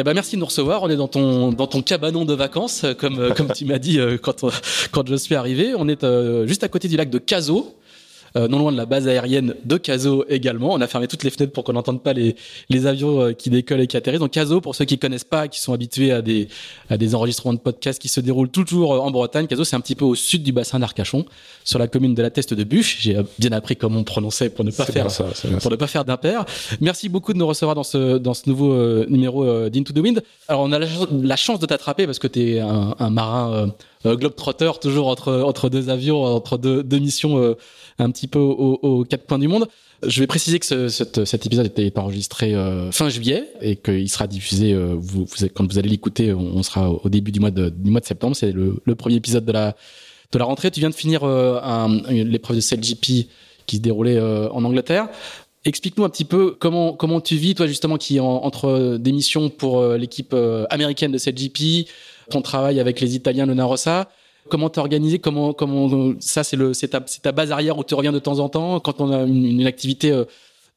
Eh ben merci de nous recevoir. On est dans ton dans ton cabanon de vacances, comme euh, comme tu m'as dit euh, quand quand je suis arrivé. On est euh, juste à côté du lac de Cazaux. Euh, non loin de la base aérienne de Caso également. On a fermé toutes les fenêtres pour qu'on n'entende pas les, les avions euh, qui décollent et qui atterrissent. Donc Caso, pour ceux qui connaissent pas, qui sont habitués à des, à des enregistrements de podcasts qui se déroulent toujours euh, en Bretagne, Caso, c'est un petit peu au sud du bassin d'Arcachon, sur la commune de la Teste de Bûche. J'ai bien appris comment on prononçait pour ne pas faire ça, pour ne pas faire d'impair. Merci beaucoup de nous recevoir dans ce dans ce nouveau numéro d'Into the Wind. Alors on a la, chance de t'attraper parce que tu es un, un marin euh, globetrotter, toujours entre entre deux avions, entre deux, deux missions un petit peu aux, quatre coins du monde. Je vais préciser que ce, cet, cet, épisode était enregistré euh, fin juillet et qu'il sera diffusé. vous, quand vous allez l'écouter, on, sera au début du mois de, septembre. C'est le, le, premier épisode de la de la rentrée. Tu viens de finir l'épreuve de CLGP qui se déroulait en Angleterre. Explique-nous un petit peu comment comment tu vis toi justement qui en, entre des missions pour l'équipe américaine de CLGP, ton travail avec les Italiens Luna Rossa. Comment t'es organisé Comment comment ça c'est ta, base arrière où tu reviens de temps en temps quand on a une, activité euh,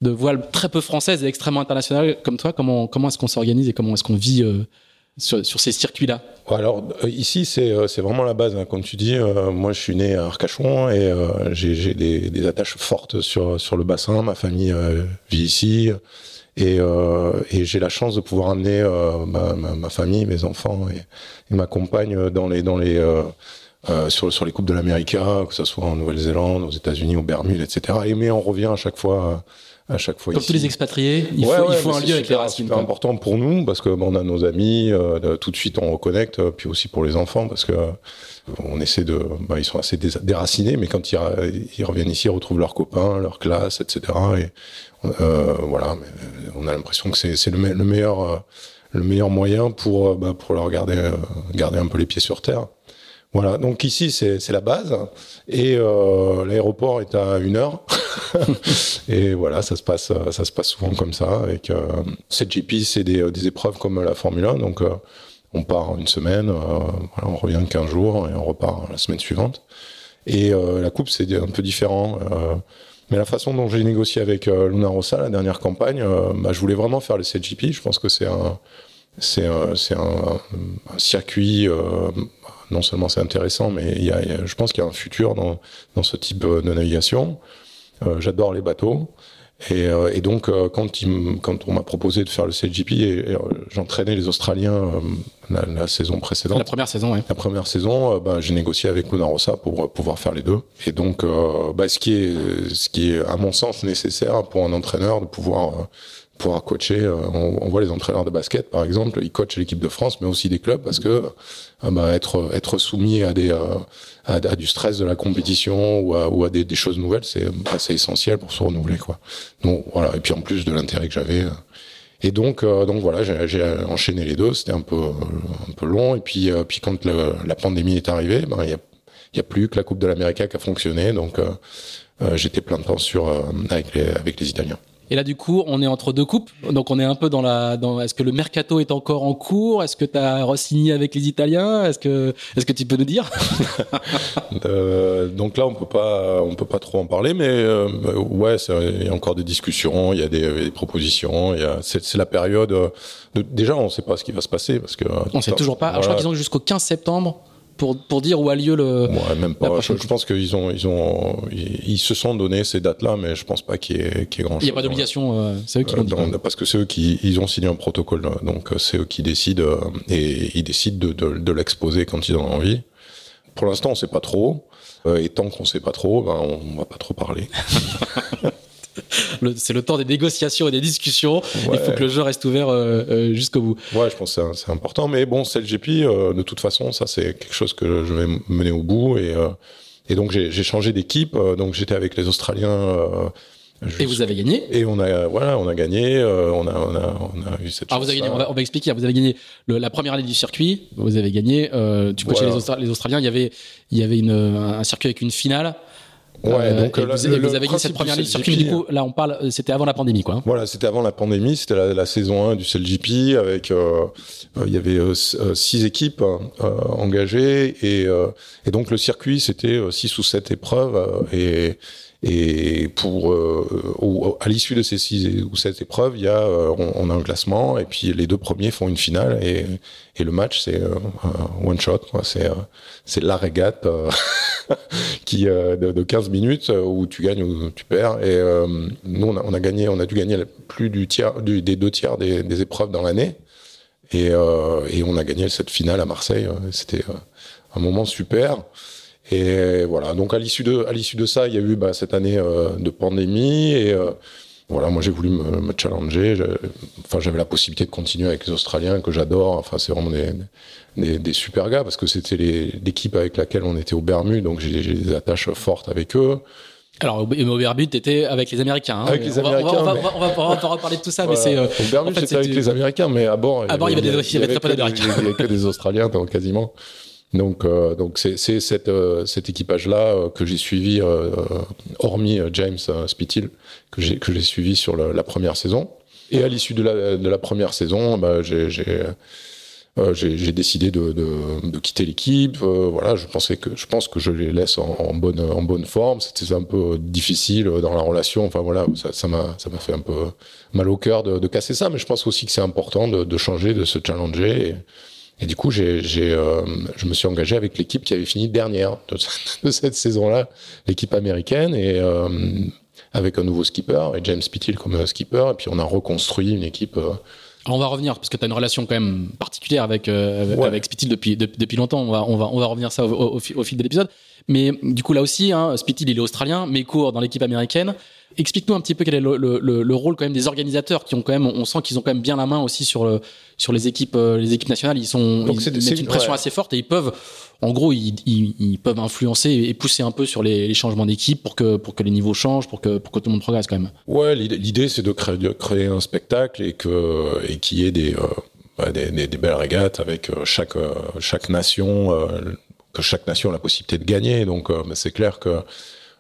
de voile très peu française et extrêmement internationale comme toi. Comment est-ce qu'on s'organise et comment est-ce qu'on vit euh, sur, ces circuits-là? Alors euh, ici c'est vraiment la base. Hein. Comme tu dis, moi je suis né à Arcachon et j'ai des, attaches fortes sur le bassin. Ma famille vit ici. Et, euh, et j'ai la chance de pouvoir amener euh, ma, ma, ma, famille, mes enfants et, et, ma compagne dans les dans les euh, euh sur sur les coupes de l'América, que ce soit en Nouvelle-Zélande, aux États-Unis, aux Bermudes, etc. Et mais on revient à chaque fois à chaque fois Comme tous les expatriés, il faut, il faut un lieu avec les racines. C'est important pour nous parce que on a nos amis, euh, tout de suite on reconnecte, puis aussi pour les enfants parce que on essaie de, bah, ils sont assez déracinés, mais quand ils, ils, reviennent ici, ils retrouvent leurs copains, leur classe, etc. Et euh, voilà, mais on a l'impression que c'est le, le, meilleur, euh, le meilleur moyen pour, euh, bah, pour leur garder, garder un peu les pieds sur terre. Voilà, donc ici c'est la base et euh, l'aéroport est à une heure et voilà ça se passe ça se passe souvent comme ça avec euh, cette GP c'est des, des épreuves comme la Formule 1 donc euh, on part une semaine, euh, voilà, on revient 15 jours et on repart la semaine suivante. Et euh, la coupe, c'est un peu différent. Euh, mais la façon dont j'ai négocié avec Luna Rossa, la dernière campagne, bah, je voulais vraiment faire le CGP. Je pense que c'est un, c'est un, un, un, circuit. Non seulement c'est intéressant, mais il y a, je pense qu'il y a un futur dans, dans ce type de navigation. J'adore les bateaux. Et, euh, et, donc, euh, quand, il, quand on m'a proposé de faire le CGP, et, et euh, j'entraînais les Australiens la, la, saison précédente. La première saison, oui. La première saison, bah, j'ai négocié avec Luna Rossa pour pouvoir faire les deux. Et donc, bah, ce qui est, ce qui est à mon sens nécessaire pour un entraîneur de pouvoir pouvoir coacher. On, on, voit les entraîneurs de basket, par exemple, ils coachent l'équipe de France, mais aussi des clubs, parce que bah, être être soumis à des à, à, du stress de la compétition ou à, des, choses nouvelles, c'est assez essentiel pour se renouveler, quoi. Donc voilà. Et puis en plus de l'intérêt que j'avais. Et donc, euh, donc voilà, j'ai enchaîné les deux. C'était un peu, un peu long. Et puis, euh, puis quand la pandémie est arrivée, ben il y a, plus que la Coupe de l'Amérique qui a fonctionné. Donc, euh, j'étais plein de temps sur avec les Italiens. Et là, du coup, on est entre deux coupes. Donc, on est un peu dans la. Dans, est-ce que le mercato est encore en cours? Est-ce que tu as re-signé avec les Italiens? Est-ce que, est-ce que tu peux nous dire? Euh, Donc là, on peut pas, on peut pas trop en parler, mais euh, ouais, il y a encore des discussions, il y a des, des propositions. Il y a, c'est, c'est la période. De, déjà, on ne sait pas ce qui va se passer parce que. On ne sait toujours pas. Je crois qu'ils ont jusqu'au 15 septembre pour, pour dire où a lieu le. Ouais, même pas. Je, je, pense qu'ils ont, ils ont, ils, se sont donné ces dates-là, mais je pense pas qu'il y ait, qu'il y ait grand chose. Il n'y a pas d'obligation, euh, c'est eux qui l'ont dit. Euh, parce que c'est eux qui, ils ont signé un protocole, donc euh, c'est eux qui décident et ils décident de, de, de l'exposer quand ils en ont envie. Pour l'instant, on sait pas trop. et tant qu'on sait pas trop, ben, on va pas trop parler. c'est le temps des négociations et des discussions. Ouais. Il faut que le jeu reste ouvert euh, euh, jusqu'au bout. Ouais, je pense que c'est important. Mais bon, CLGP, euh, de toute façon, ça c'est quelque chose que je vais mener au bout. Et, euh, et donc j'ai changé d'équipe. donc j'étais avec les Australiens. Et vous avez gagné Et on a voilà, on a gagné, on a on a on a eu cette. Alors vous avez gagné. On va, on va, expliquer. Vous avez gagné le, la première année du circuit. Vous avez gagné. tu coachais voilà. les, Austra les, Australiens. Il y avait il y avait une, un circuit avec une finale. Ouais, euh, donc vous, vous, avez gagné cette première du circuit. Du coup, là, on parle, c'était avant la pandémie, quoi. Voilà, c'était avant la pandémie. C'était la, la, saison 1 du CLGP avec, euh, il y avait euh, six équipes engagées et, et donc le circuit, c'était six ou sept épreuves et et pour euh, à l'issue de ces six ou sept épreuves, il y a on, on, a un classement et puis les deux premiers font une finale et, et le match c'est euh, one shot. C'est c'est la régate qui de, de, 15 minutes où tu gagnes ou tu perds. Et nous on a, on a, gagné, on a dû gagner plus du tiers du, des deux tiers des, des épreuves dans l'année et, et on a gagné cette finale à Marseille. C'était un moment super. Et voilà, donc à l'issue de, à l'issue de ça, il y a eu bah, cette année euh, de pandémie et euh, voilà, moi j'ai voulu me, me challenger. Enfin, j'avais la possibilité de continuer avec les Australiens que j'adore. Enfin, c'est vraiment des, des, des, super gars parce que c'était l'équipe avec laquelle on était au Bermudes, donc j'ai des attaches fortes avec eux. Alors, au Bermudes, t'étais avec les Américains. Hein. Avec les Américains. On va, on va, on va, on va reparler de tout ça, voilà. mais c'est. Euh, au Bermudes, en fait, j'étais avec les Américains, mais à bord. À bord, il y avait, il y avait, il y avait, il y avait, il y avait que des Australiens, quasiment. Donc, euh, donc c'est euh, cet équipage-là euh, que j'ai suivi, euh, hormis James Spithill, que j'ai suivi sur la, première saison. Et à l'issue de la, de la première saison, bah, j'ai euh, j'ai décidé de, de, de quitter l'équipe. Euh, voilà, je pensais que je pense que je les laisse en, bonne en bonne forme. C'était un peu difficile dans la relation. Enfin voilà, ça m'a ça m'a fait un peu mal au cœur de, casser ça, mais je pense aussi que c'est important de, changer, de se challenger. Et du coup, j'ai, euh, je me suis engagé avec l'équipe qui avait fini dernière de, de cette saison-là, l'équipe américaine, et euh, avec un nouveau skipper, et James Pittil comme skipper, et puis on a reconstruit une équipe. Euh, on va revenir parce que tu as une relation quand même particulière avec euh, ouais. avec Spittil depuis, depuis, depuis longtemps. On va on va on va revenir ça au, au, au fil de l'épisode. Mais du coup là aussi, hein, Spittil il est australien, mais court dans l'équipe américaine. Explique-nous un petit peu quel est le, le, le, rôle quand même des organisateurs qui ont quand même, on sent qu'ils ont quand même bien la main aussi sur le sur les équipes euh, les équipes nationales. Ils sont Donc ils mettent une pression ouais. assez forte et ils peuvent, en gros, ils, ils, ils, peuvent influencer et pousser un peu sur les, les changements d'équipe pour que pour que les niveaux changent, pour que pour que tout le monde progresse quand même. Ouais, l'idée c'est de créer de créer un spectacle et que et qu'il y ait des, euh, des, des, des belles régates avec euh, chaque chaque nation que chaque nation a la possibilité de gagner. Donc c'est clair que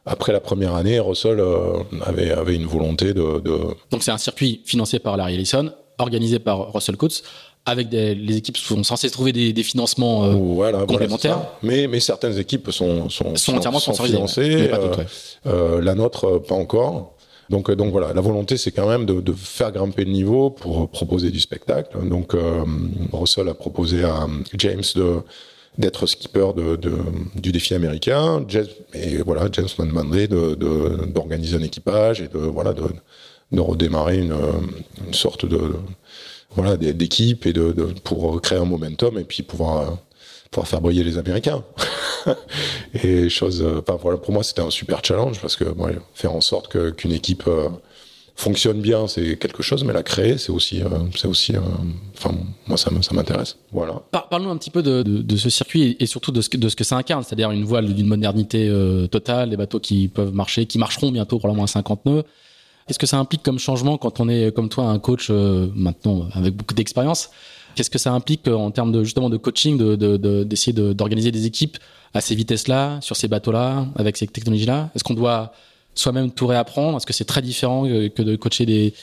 après la première année, Russell euh, avait, avait une volonté de. de... Donc c'est un circuit financé par Larry Ellison, organisé par Russell Coates, avec des, les équipes sont censées trouver des, des financements euh, voilà, complémentaires. Voilà, mais, mais certaines équipes sont, sont, sont entièrement sont financées. Ouais. Euh, la nôtre, pas encore. Donc, donc voilà, la volonté, c'est quand même de, de, faire grimper le niveau pour proposer du spectacle. Donc, Russell a proposé à James de d'être skipper de, de, du défi américain. et voilà, James m'a demandé d'organiser de, un équipage et de voilà de, redémarrer une, une sorte de, voilà d'équipe et de, pour créer un momentum et puis pouvoir pouvoir faire briller les Américains. et chose, enfin voilà, pour moi c'était un super challenge parce que faire en sorte qu'une équipe euh, fonctionne bien, c'est quelque chose, mais la créer, c'est aussi, euh, c'est aussi, euh, enfin, moi, ça, m'intéresse. Voilà. Par, Parlons un petit peu de, ce circuit et surtout de ce que, ça incarne, c'est-à-dire une voile d'une modernité euh, totale, des bateaux qui peuvent marcher, qui marcheront bientôt probablement à 50 nœuds. Qu'est-ce que ça implique comme changement quand on est, comme toi, un coach maintenant avec beaucoup d'expérience? Qu'est-ce que ça implique en termes de justement de coaching, d'essayer de, d'organiser des équipes à ces vitesses-là, sur ces bateaux-là, avec ces technologies-là? Est-ce qu'on doit soi-même tout réapprendre? Est-ce que c'est très différent que de coacher des,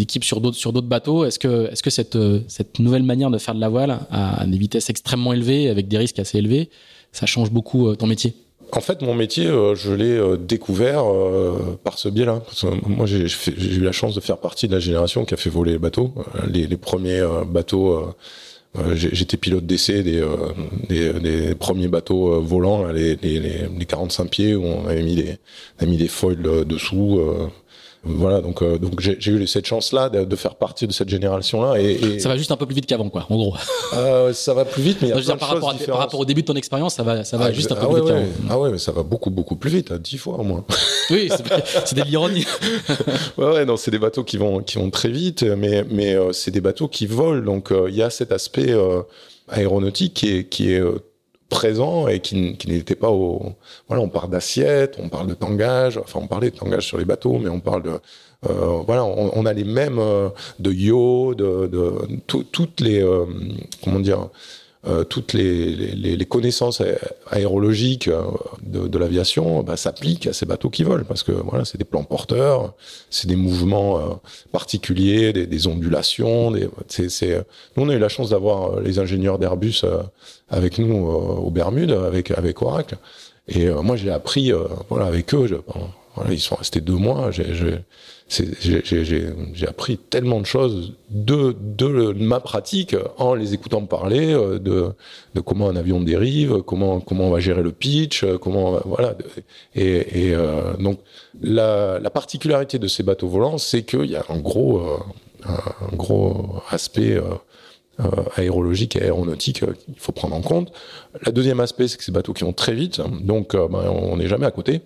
équipes sur d'autres bateaux? Est-ce que cette nouvelle manière de faire de la voile à des vitesses extrêmement élevées avec des risques assez élevés, ça change beaucoup ton métier en fait, mon métier, je l'ai découvert par ce biais-là. Moi, j'ai eu la chance de faire partie de la génération qui a fait voler les bateaux. Les, premiers bateaux euh, j'étais pilote d'essai des, euh, des, des, premiers bateaux euh, volants, les, les, les, 45 pieds où on avait mis des, on avait mis des foils dessous. Voilà, donc euh, donc j'ai eu cette chance-là de, de, faire partie de cette génération-là. Et, et, ça va juste un peu plus vite qu'avant, quoi, en gros. Euh, ça va plus vite, mais il y a plein par, de rapport choses à, par rapport au début de ton expérience, ça va, ça va ah, juste un peu ah plus ouais, vite ouais. qu'avant. Ah ouais, mais ça va beaucoup beaucoup plus vite, hein, dix fois au moins. oui, c'est de l'ironie. ouais, ouais, non, c'est des bateaux qui vont qui vont très vite, mais mais euh, c'est des bateaux qui volent, donc euh, il y a cet aspect euh, aéronautique qui est qui est présent et qui, qui n'était pas au voilà on parle d'assiette on parle de tangage enfin on parlait de tangage sur les bateaux mais on parle de euh, voilà, on, a les mêmes euh, de yo, de, de toutes les euh, comment dire. Euh, toutes les, les, les, connaissances aérologiques de, de l'aviation bah, s'appliquent à ces bateaux qui volent parce que voilà c'est des plans porteurs c'est des mouvements particuliers des, des ondulations des, c'est, c'est... nous on a eu la chance d'avoir les ingénieurs d'Airbus avec nous aux Bermudes avec avec Oracle. Et moi j'ai appris voilà avec eux je, ils sont restés deux mois j'ai, appris tellement de choses de, ma pratique en les écoutant parler euh, de, comment un avion dérive, comment, comment on va gérer le pitch, euh, comment voilà. Et, euh, donc la, la, particularité de ces bateaux volants, c'est qu'il y a un gros, un gros aspect euh, aérologique et aéronautique qu'il faut prendre en compte. La deuxième aspect, c'est que ces bateaux qui vont très vite, donc ben, on n'est jamais à côté.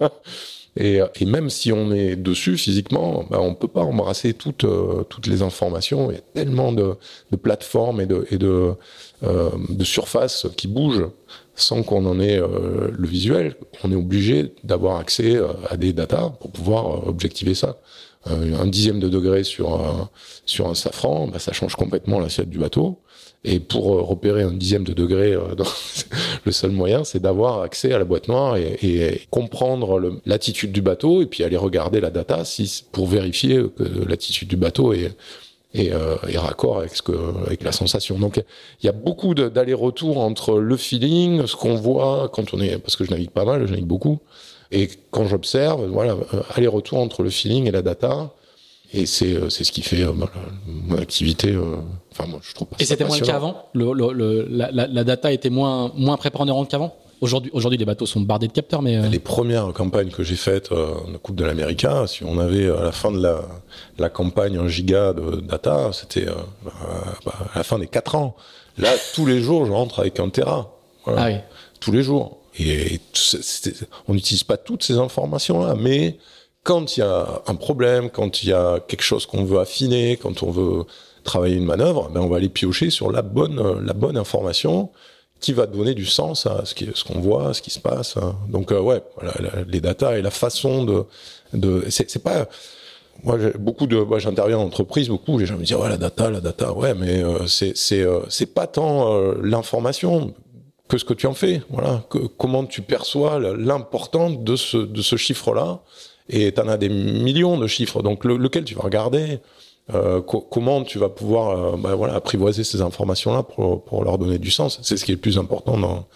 Et, et, même si on est dessus physiquement, bah, on peut pas embrasser toutes euh, toutes les informations. Il y a tellement de, de plateformes et de et de, euh, de surfaces qui bougent sans qu'on en ait euh, le visuel. On est obligé d'avoir accès euh, à des datas pour pouvoir euh, objectiver ça. un dixième de degré sur sur un safran, bah, ça change complètement l'assiette du bateau. Et pour euh, repérer un dixième de degré, euh, le seul moyen, c'est d'avoir accès à la boîte noire et, et comprendre l'attitude du bateau et puis aller regarder la data si, pour vérifier que l'attitude du bateau est, est, euh, est raccord avec, ce que, avec la sensation. Donc il y a beaucoup d'aller-retour entre le feeling, ce qu'on voit quand on est, parce que je navigue pas mal, je navigue beaucoup, et quand j'observe, voilà, euh, aller-retour entre le feeling et la data. Et c'est c'est ce qui fait mon activité Enfin, moi, je trouve pas Et c'était moins le cas avant le, le, la, la, data était moins, moins prépondérante qu'avant Aujourd'hui, aujourd'hui, les bateaux sont bardés de capteurs, mais euh, les premières campagnes que j'ai faites euh, la Coupe de l'América, si on avait à la fin de la, la campagne un giga de data, c'était euh, bah, à la fin des quatre ans. Là, tous les jours, je rentre avec un Tera. Voilà. Ah oui. Tous les jours. Et, et on n'utilise pas toutes ces informations-là, mais quand il y a un problème, quand il y a quelque chose qu'on veut affiner, quand on veut travailler une manœuvre, ben on va aller piocher sur la bonne, la bonne information qui va donner du sens à ce qu'on voit, ce qui se passe. Hein. Donc euh, ouais, les datas et la façon de, de, c'est pas moi beaucoup de moi j'interviens en entreprise beaucoup les gens me disent ouais la data la data ouais mais euh, c'est euh, pas tant euh, l'information que ce que tu en fais voilà que, comment tu perçois l'importance de ce de ce chiffre là et tu en as des millions de chiffres donc le, lequel tu vas regarder euh, comment tu vas pouvoir euh, bah, voilà, apprivoiser ces informations-là pour, pour leur donner du sens. C'est ce qui est le plus important dans,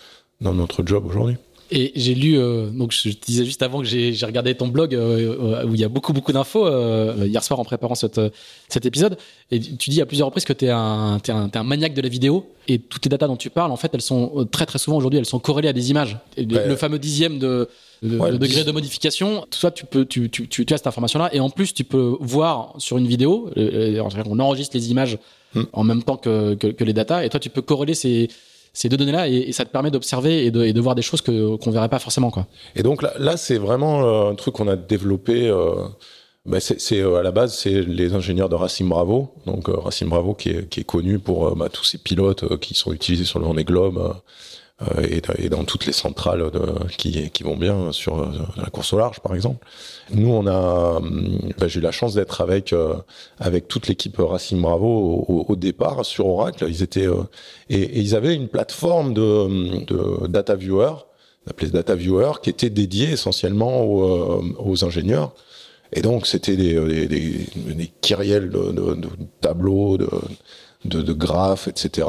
dans notre job aujourd'hui. Et j'ai lu, euh, donc je te disais juste avant que j'ai regardé ton blog euh, où il y a beaucoup beaucoup d'infos euh, hier soir en préparant cette, cet épisode. Et tu dis à plusieurs reprises que tu es, un, es, un, es un maniaque de la vidéo et toutes les datas dont tu parles, en fait, elles sont très très souvent aujourd'hui, elles sont corrélées à des images. Et Le fameux dixième de, de, ouais, de degré de modification, soit tu peux, tu, tu, tu, tu as cette information-là et en plus tu peux voir sur une vidéo, on enregistre les images hmm. en même temps que, que, que les datas et toi tu peux corréler ces ces deux données-là et, ça te permet d'observer et de, voir des choses que qu'on verrait pas forcément quoi. Et donc là, c'est vraiment euh, un truc qu'on a développé. Euh, ben c'est euh, à la base c'est les ingénieurs de Racing Bravo, donc Racing Bravo qui est, connu pour bah, tous ces pilotes qui sont utilisés sur le Vendée Globe et, et, dans toutes les centrales de, qui, vont bien sur euh, la course au large, par exemple. Nous, on a, bah, j'ai eu la chance d'être avec euh, avec toute l'équipe Racing Bravo au, départ sur Oracle. Ils étaient et, ils avaient une plateforme de, de data viewer appelait Data Viewer, qui était dédié essentiellement aux, ingénieurs. Et donc, c'était des, des, des, des kyriels de, de, de tableaux, de, de, de graphes, etc.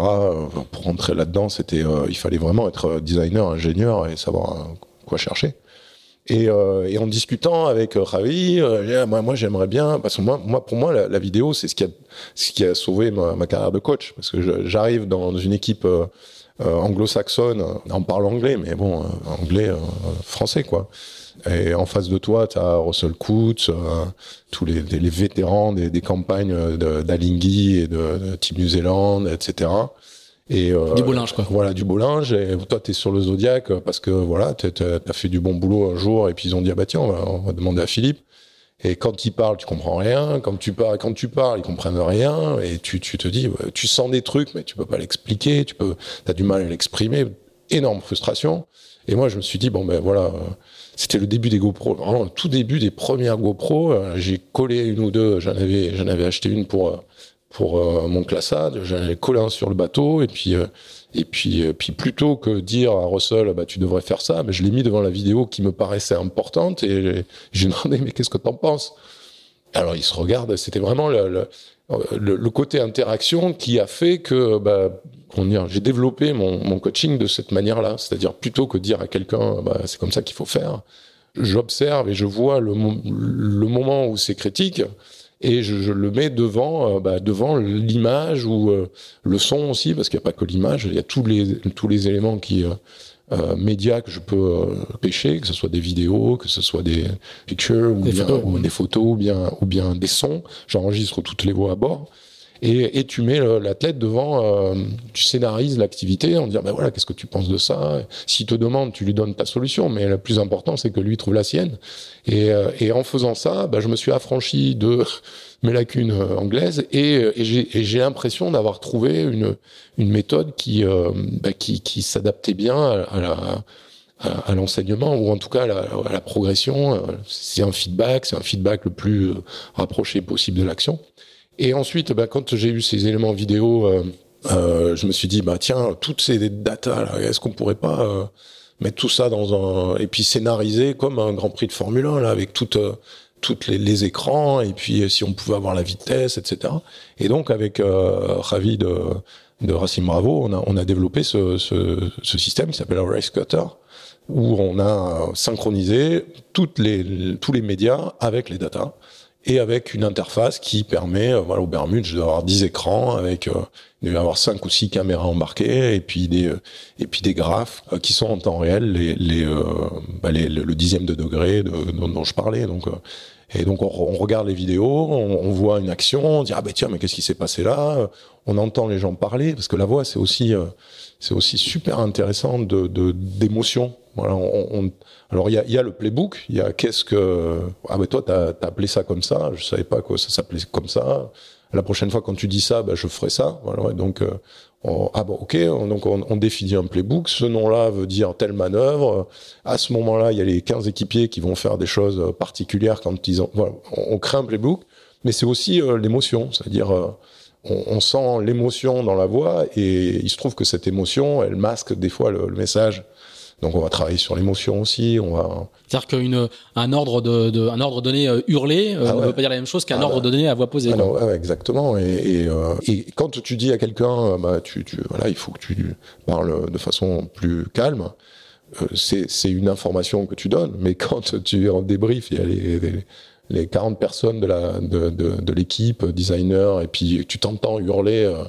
Pour rentrer là-dedans, c'était, il fallait vraiment être designer, ingénieur et savoir quoi chercher. Et, euh, et, en discutant avec Ravi, euh, moi, j'aimerais bien, parce que moi, pour moi, la, vidéo, c'est ce qui a, ce qui a sauvé ma, ma carrière de coach, parce que j'arrive dans une équipe euh, anglo-saxonne, on parle anglais, mais bon, anglais, français, quoi. Et en face de toi, tu as Russell Coates, tous les, les, vétérans des, des campagnes d'Alinghi et de, de Team New Zealand, etc. Et, euh, du beau linge, quoi. Voilà, du beau linge. Et toi, tu es sur le Zodiac parce que voilà, tu as fait du bon boulot un jour et puis ils ont dit, ah bah tiens, on va, on va demander à Philippe. Et quand il parle, tu comprends rien. Quand tu parles, quand tu parles, ils comprennent rien. Et tu, tu te dis, tu sens des trucs, mais tu peux pas l'expliquer. Tu peux, as du mal à l'exprimer. Énorme frustration. Et moi, je me suis dit, bon ben voilà, c'était le début des GoPro, vraiment le tout début des premières GoPro. J'ai collé une ou deux. J'en avais, j'en avais acheté une pour pour euh, mon classage. J'allais coller un sur le bateau et puis euh, et puis euh, puis plutôt que dire à Russell bah tu devrais faire ça, mais je l'ai mis devant la vidéo qui me paraissait importante et j'ai demandé mais qu'est-ce que t'en penses? Alors il se regarde. C'était vraiment le, le, le, côté interaction qui a fait que bah, j'ai développé mon, mon, coaching de cette manière-là, c'est-à-dire plutôt que dire à quelqu'un bah, c'est comme ça qu'il faut faire, j'observe et je vois le, le moment où c'est critique et je, je, le mets devant euh, bah, devant l'image ou euh, le son aussi parce qu'il n'y a pas que l'image il y a tous les tous les éléments qui euh, euh médias que je peux pêcher que ce soit des vidéos que ce soit des pictures ou, des, bien, photos. ou des photos ou bien ou bien des sons. J'enregistre toutes les voix à bord et, et tu mets l'athlète devant, euh, tu scénarises l'activité en disant ben voilà qu'est-ce que tu penses de ça? S'il te demande, tu lui donnes ta solution, mais le plus important c'est que lui trouve la sienne. Et, euh, et en faisant ça, ben, je me suis affranchi de mes lacunes euh, anglaises et, et j'ai l'impression d'avoir trouvé une, une méthode qui, euh, ben, qui, qui s'adaptait bien à, la à, l'enseignement ou en tout cas à la progression. C'est un feedback, c'est un feedback le plus rapproché possible de l'action. Et ensuite, bah, quand j'ai eu ces éléments vidéo, euh, euh, je me suis dit, bah tiens, toutes ces datas, est-ce qu'on pourrait pas euh, mettre tout ça dans un et puis scénariser comme un Grand Prix de Formule 1 là, avec toutes les, écrans et puis si on pouvait avoir la vitesse, etc. Et donc avec Ravi de de Bravo, on a développé ce, système qui s'appelle Race Cutter où on a synchronisé tous les médias avec les datas et avec une interface qui permet, euh, voilà, au Bermude, d'avoir 10 écrans avec, euh, il avoir 5 ou 6 caméras embarquées et puis des, euh, et puis des graphes euh, qui sont en temps réel, les, les, euh, bah les le dixième de degré de, dont, je parlais. Donc, euh, et donc, on, regarde les vidéos, on, on, voit une action, on dit, ah ben tiens, mais qu'est-ce qui s'est passé là? On entend les gens parler parce que la voix, c'est aussi, c'est aussi super intéressant de, d'émotion. Alors il y a, le playbook, il y a qu'est-ce que ah ben toi t'as as appelé ça comme ça, je savais pas que ça s'appelait comme ça. La prochaine fois quand tu dis ça, ben, je ferai ça. Donc euh, ah bon ok, on, donc on, définit un playbook. Ce nom-là veut dire telle manœuvre. À ce moment-là, il y a les 15 équipiers qui vont faire des choses particulières quand ils ont. Voilà, on, crée un playbook, mais c'est aussi euh, l'émotion, c'est-à-dire euh, on, sent l'émotion dans la voix et il se trouve que cette émotion, elle masque des fois le message. Donc on va travailler sur l'émotion aussi. On va. C'est-à-dire qu'un ordre de, de, un ordre donné euh, hurlé euh, ah ouais. ne veut pas dire la même chose qu'un ah ordre donné à voix posée. Ah ouais, exactement. Et, et, euh, et, quand tu dis à quelqu'un, bah, tu, tu, voilà, il faut que tu parles de façon plus calme. Euh, c'est une information que tu donnes, mais quand tu es en débrief, il y a les, les les 40 personnes de la de, de, de l'équipe, designer, et puis tu t'entends hurler euh,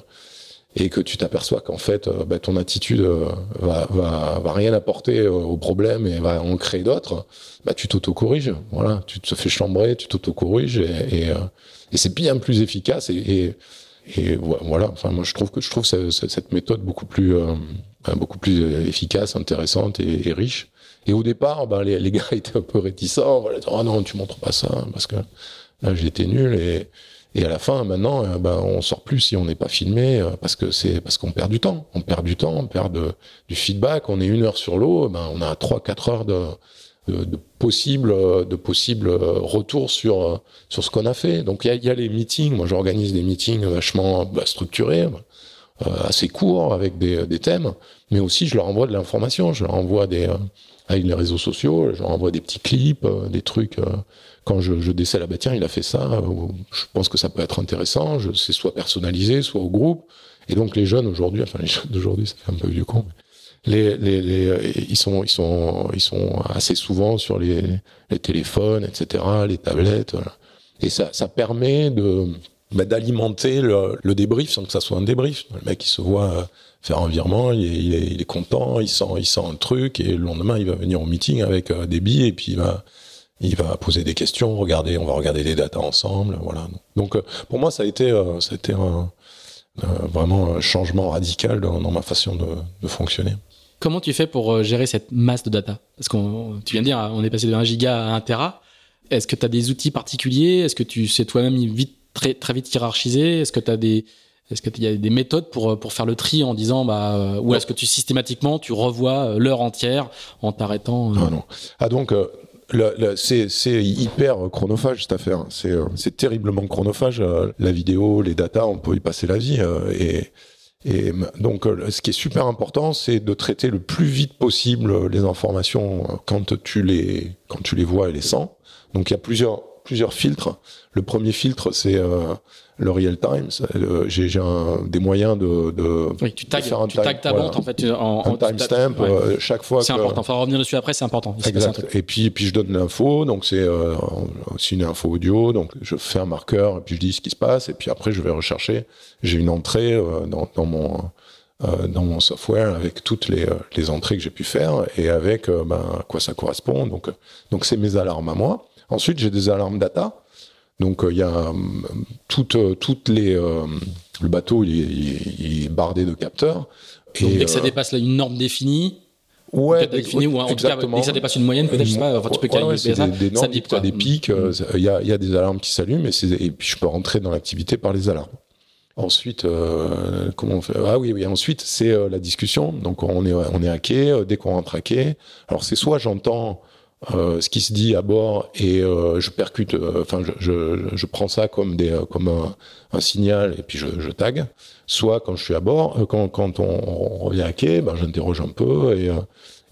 et que tu t'aperçois qu'en fait euh, bah, ton attitude euh, va, va, va rien apporter euh, au problème et va en créer d'autres, bah, tu t'auto-corriges. Voilà, tu te fais chambrer, tu t'auto-corriges et, et, et c'est bien plus efficace et, et, voilà. Enfin, moi je trouve que je trouve cette méthode beaucoup plus beaucoup plus efficace, intéressante et, riche. Et au départ, ben, les, les, gars étaient un peu réticents. Voilà, oh non, tu montres pas ça parce que là j'étais nul et et à la fin, maintenant, euh, ben, on sort plus si on n'est pas filmé euh, parce que c'est parce qu'on perd du temps. On perd du temps, on perd de, du feedback. On est une heure sur l'eau, ben, on a trois, quatre heures de, de, de de possibles retours sur sur ce qu'on a fait. Donc il y a, y a, les meetings. Moi, j'organise des meetings vachement bah, structurés. Assez courts avec des, des, thèmes, mais aussi je leur envoie de l'information, je leur envoie des avec les réseaux sociaux, je leur envoie des petits clips, des trucs. quand je, je décèle, ah bah il a fait ça, je pense que ça peut être intéressant, c'est soit personnalisé, soit au groupe. Et donc les jeunes aujourd'hui, enfin les jeunes d'aujourd'hui, ça fait un peu vieux con, les, les, les, ils sont, ils sont, ils sont assez souvent sur les, les téléphones, etc., les tablettes. Et ça, ça permet de bah, d'alimenter le, débrief sans que ça soit un débrief. Le mec, il se voit euh, faire un virement, il est, content, il sent, il sent un truc, et le lendemain, il va venir au meeting avec euh, des billes, et puis il va, poser des questions, regarder, on va regarder les datas ensemble, voilà. Donc, euh, pour moi, ça a été, ça a été vraiment un changement radical dans, ma façon de, fonctionner. Comment tu fais pour gérer cette masse de data Parce que tu viens de dire, on est passé de 1 giga à 1 tera. Est-ce que tu as des outils particuliers? Est-ce que tu sais toi-même vite, très, très vite hiérarchiser Est-ce que tu as des, est-ce qu'il y a des méthodes pour, euh, pour faire le tri en disant, bah, euh, ou est-ce que tu systématiquement, tu revois l'heure entière en t'arrêtant Non, non. Ah, donc, c'est hyper chronophage cette affaire. C'est terriblement chronophage. La vidéo, les datas, on peut y passer la vie. Et et donc, euh, ce qui est super important, c'est de traiter le plus vite possible les informations euh, quand tu les, quand tu les vois et les sens. Donc, il y a plusieurs, plusieurs filtres. Le premier filtre, c'est euh, le real time. J'ai des moyens de, de oui, tu tags, faire un tu ta vente en fait en, un timestamp euh, chaque fois. C'est important. Enfin, revenir dessus après, c'est important. Exact. Et puis, puis je donne l'info. Donc c'est euh, aussi une info audio. Donc je fais un marqueur et puis je dis ce qui se passe. Et puis après, je vais rechercher. J'ai une entrée dans, dans mon euh, dans mon software avec toutes les, les entrées que j'ai pu faire et avec ben, à quoi ça correspond. Donc donc c'est mes alarmes à moi. Ensuite, j'ai des alarmes data. Donc il y a toutes toutes les le bateau il est, bardé de capteurs. Donc, dès que ça dépasse une norme définie, Ouais, définie, ou en tout cas, dès que ça dépasse une moyenne, peut-être, je sais pas, enfin, tu peux ouais, ça, des, normes, ça as des pics, il y, a, y, a, des alarmes qui s'allument, et, et, puis je peux rentrer dans l'activité par les alarmes. Ensuite, euh, comment on fait? Ah oui, oui. Ensuite, c'est euh, la discussion. Donc, on est, on est hacké. dès qu'on rentre hacké, alors c'est soit j'entends euh, ce qui se dit à bord et euh, je percute, euh, enfin je, je, je, prends ça comme des comme un, un signal et puis je, je, tag. Soit quand je suis à bord, quand, quand on, on, revient à quai, ben j'interroge un peu et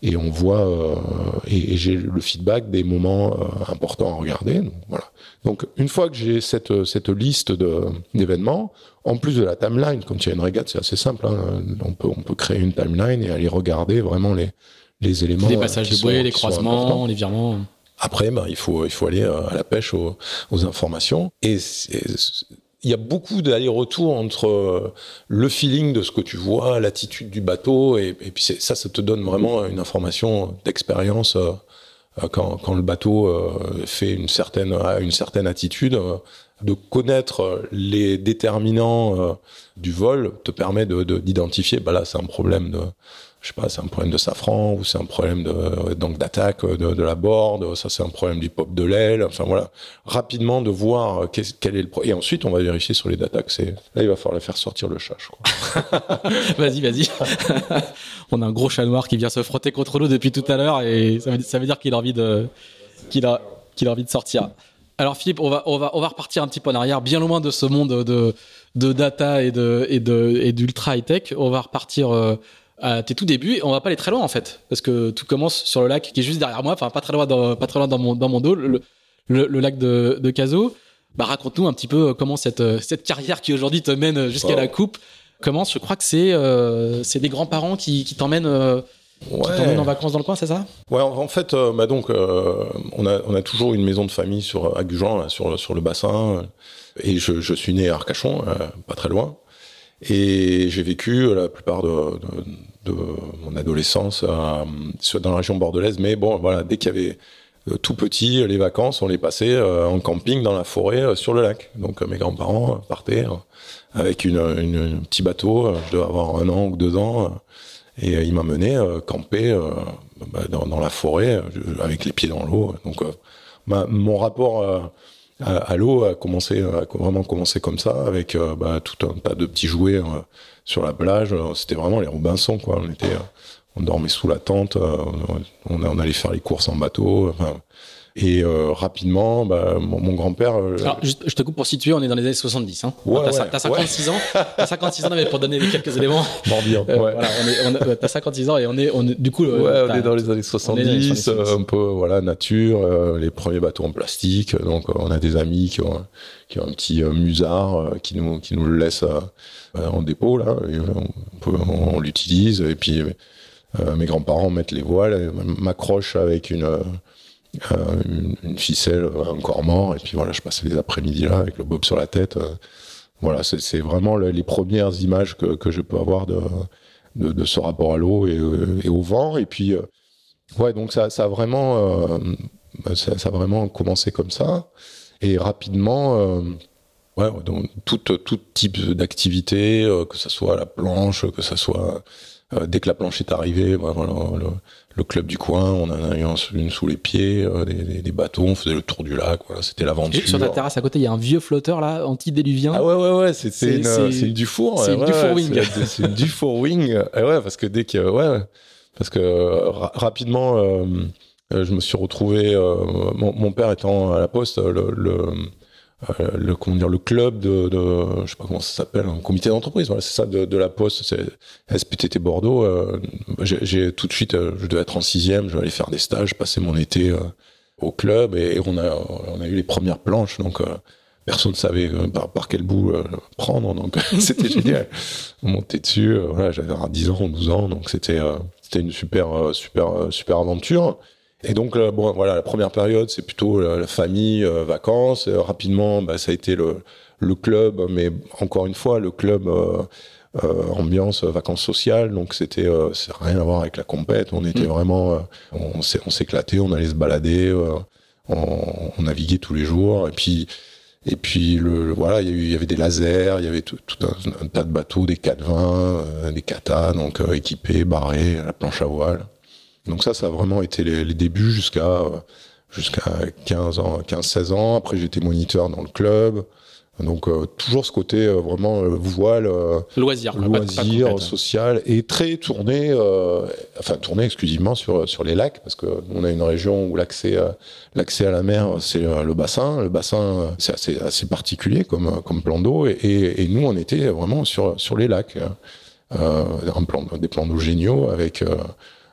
et on voit et, et j'ai le feedback des moments importants à regarder. Donc, voilà. Donc une fois que j'ai cette cette liste de d'événements, en plus de la timeline, quand il y a une régate, c'est assez simple. Hein, on peut on peut créer une timeline et aller regarder vraiment les les éléments. Les passages de bouée, les croisements, les virements. Après, ben, il faut il faut aller euh, à la pêche aux, aux informations. Et il y a beaucoup d'aller-retour entre euh, le feeling de ce que tu vois, l'attitude du bateau, et, et puis ça, ça te donne vraiment une information d'expérience euh, quand, quand le bateau fait une certaine une certaine attitude. De connaître les déterminants du vol te permet de d'identifier, bah là c'est un problème de je sais pas, c'est un problème de safran ou c'est un problème de donc d'attaque de, de, la board, ça c'est un problème du pop de l'aile. Enfin voilà, rapidement de voir quel, quel est le problème. Et ensuite, on va vérifier sur les data. Là, il va falloir faire sortir le chat, je crois. vas-y, vas-y. on a un gros chat noir qui vient se frotter contre nous depuis tout à l'heure et ça veut, dire qu'il a envie de qu'il a qu'il a envie de sortir. Alors Philippe, on va on va on va repartir un petit peu en arrière, bien loin de ce monde de de data et de et de et d'ultra high tech. On va repartir euh, à tes tout débuts et on va pas aller très loin en fait. Parce que tout commence sur le lac qui est juste derrière moi enfin pas très loin dans, pas très loin dans mon dans mon dos le, le, le lac de de Cazo bah raconte-nous un petit peu comment cette cette carrière qui aujourd'hui te mène jusqu'à la coupe commence je crois que c'est euh, c'est des grands-parents qui qui t'emmènent euh, Ouais. en vacances dans le coin, c'est ça? Ouais, en fait, euh, bah donc, euh, on, a, on a toujours une maison de famille sur à Gujan, sur, sur le bassin, et je, je suis né à Arcachon, euh, pas très loin. Et j'ai vécu la plupart de, de, de mon adolescence euh, dans la région bordelaise. Mais bon, voilà, dès qu'il y avait euh, tout petit, les vacances, on les passait euh, en camping dans la forêt sur le lac. Donc mes grands-parents partaient avec une, un petit bateau. Je devais avoir un an ou deux ans. et ils m'amenaient camper bah, dans, la forêt avec les pieds dans l'eau. Donc mon rapport à, l'eau a commencé a vraiment commencé comme ça avec euh, bah, tout un tas de petits jouets euh, sur la plage. C'était vraiment les Robinson quoi. On était on dormait sous la tente on, on, allait faire les courses en bateau Et euh, rapidement, bah, mon, mon grand-père. euh, Alors, juste, je te coupe pour situer, on est dans les années 70. Hein. Ouais, t'as, ouais, t'as 56 ans. T'as 56 ans, mais pour donner quelques éléments. Morbihan, euh, ouais. Voilà, on t'as 56 ans et on est, on est- du coup. euh, Ouais, on est dans les années on est dans les 70, années 70. euh, un peu voilà nature, euh, les premiers bateaux en plastique. Donc euh, on a des amis qui ont qui ont un petit euh, musard euh, qui nous qui nous le euh, euh, en dépôt là. Et, euh, on peut- on, on l'utilise et puis euh, mes grands-parents mettent les voiles, m'accrochent avec une euh, une, une ficelle, euh, un corps mort et puis voilà, je passais les après-midi là avec le bob sur la tête. euh. voilà, c'est vraiment le- les premières images que que je peux avoir de de, ce rapport à l'eau et, euh, au vent. Et puis, euh, ouais, donc ça, ça a vraiment, euh, ça, ça a vraiment commencé comme ça. Et rapidement, euh, ouais, donc tout, tout type d'activité, euh, que ce soit la planche, que ce soit euh, dès que la planche est arrivée, bah, voilà, le, le club du coin, on en a eu un- une sous les pieds, euh, des, des- des bateaux, on faisait le tour du lac, voilà, c'était l'aventure. Et sur ta terrasse à côté, il y a un vieux flotteur là, anti-déluvien. Ah ouais ouais ouais c'est c'est une c'est- ouais, Dufour ouais, Wing. c'est- une Dufour wing Et ouais parce que dès que ouais parce que ra- rapidement euh, euh, je me suis retrouvé euh, mon, mon père étant à la poste le le, euh, le comment dire le club de, de je sais pas comment ça s'appelle un comité d'entreprise voilà c'est ça de, la poste c'est SPTT Bordeaux euh, j'ai tout de suite euh, je devais être en sixième je vais aller faire des stages passer mon été au club et, on a on a eu les premières planches donc personne ne savait par, par quel bout prendre, donc c'était génial. On montait dessus, voilà, j'avais 10 ans, 12 ans, donc c'était c'était une super super super aventure. Et donc euh, bon voilà, la première période c'est plutôt la, la famille, euh, vacances. Euh, rapidement, bah, ça a été le le club, mais encore une fois le club. euh, euh, ambiance euh, vacances sociales donc c'était euh, c'est rien à voir avec la compète on était Mm. vraiment euh, on s'est- on s'éclatait on allait se balader euh, on, on naviguait tous les jours et puis et puis le, le- voilà, il y, y avait des lasers, il y avait tout, tout un, un tas de bateaux, des 420, euh, des katas, donc euh, équipés, barrés, à la planche à voile. Donc ça, ça a vraiment été les, les débuts jusqu'à euh, jusqu'à 15 ans, 15-16 ans. Après, j'étais moniteur dans le club. Donc euh, toujours ce côté euh, vraiment euh, voile, Loisir. pas- pas loisir, compète. social et très tourné, enfin tourné exclusivement sur sur les lacs parce que on a une région où l'accès à, l'accès à la mer c'est le bassin, le bassin c'est assez assez particulier comme comme plan d'eau et, et, et nous on était vraiment sur sur les lacs, euh, un plan des plans d'eau géniaux avec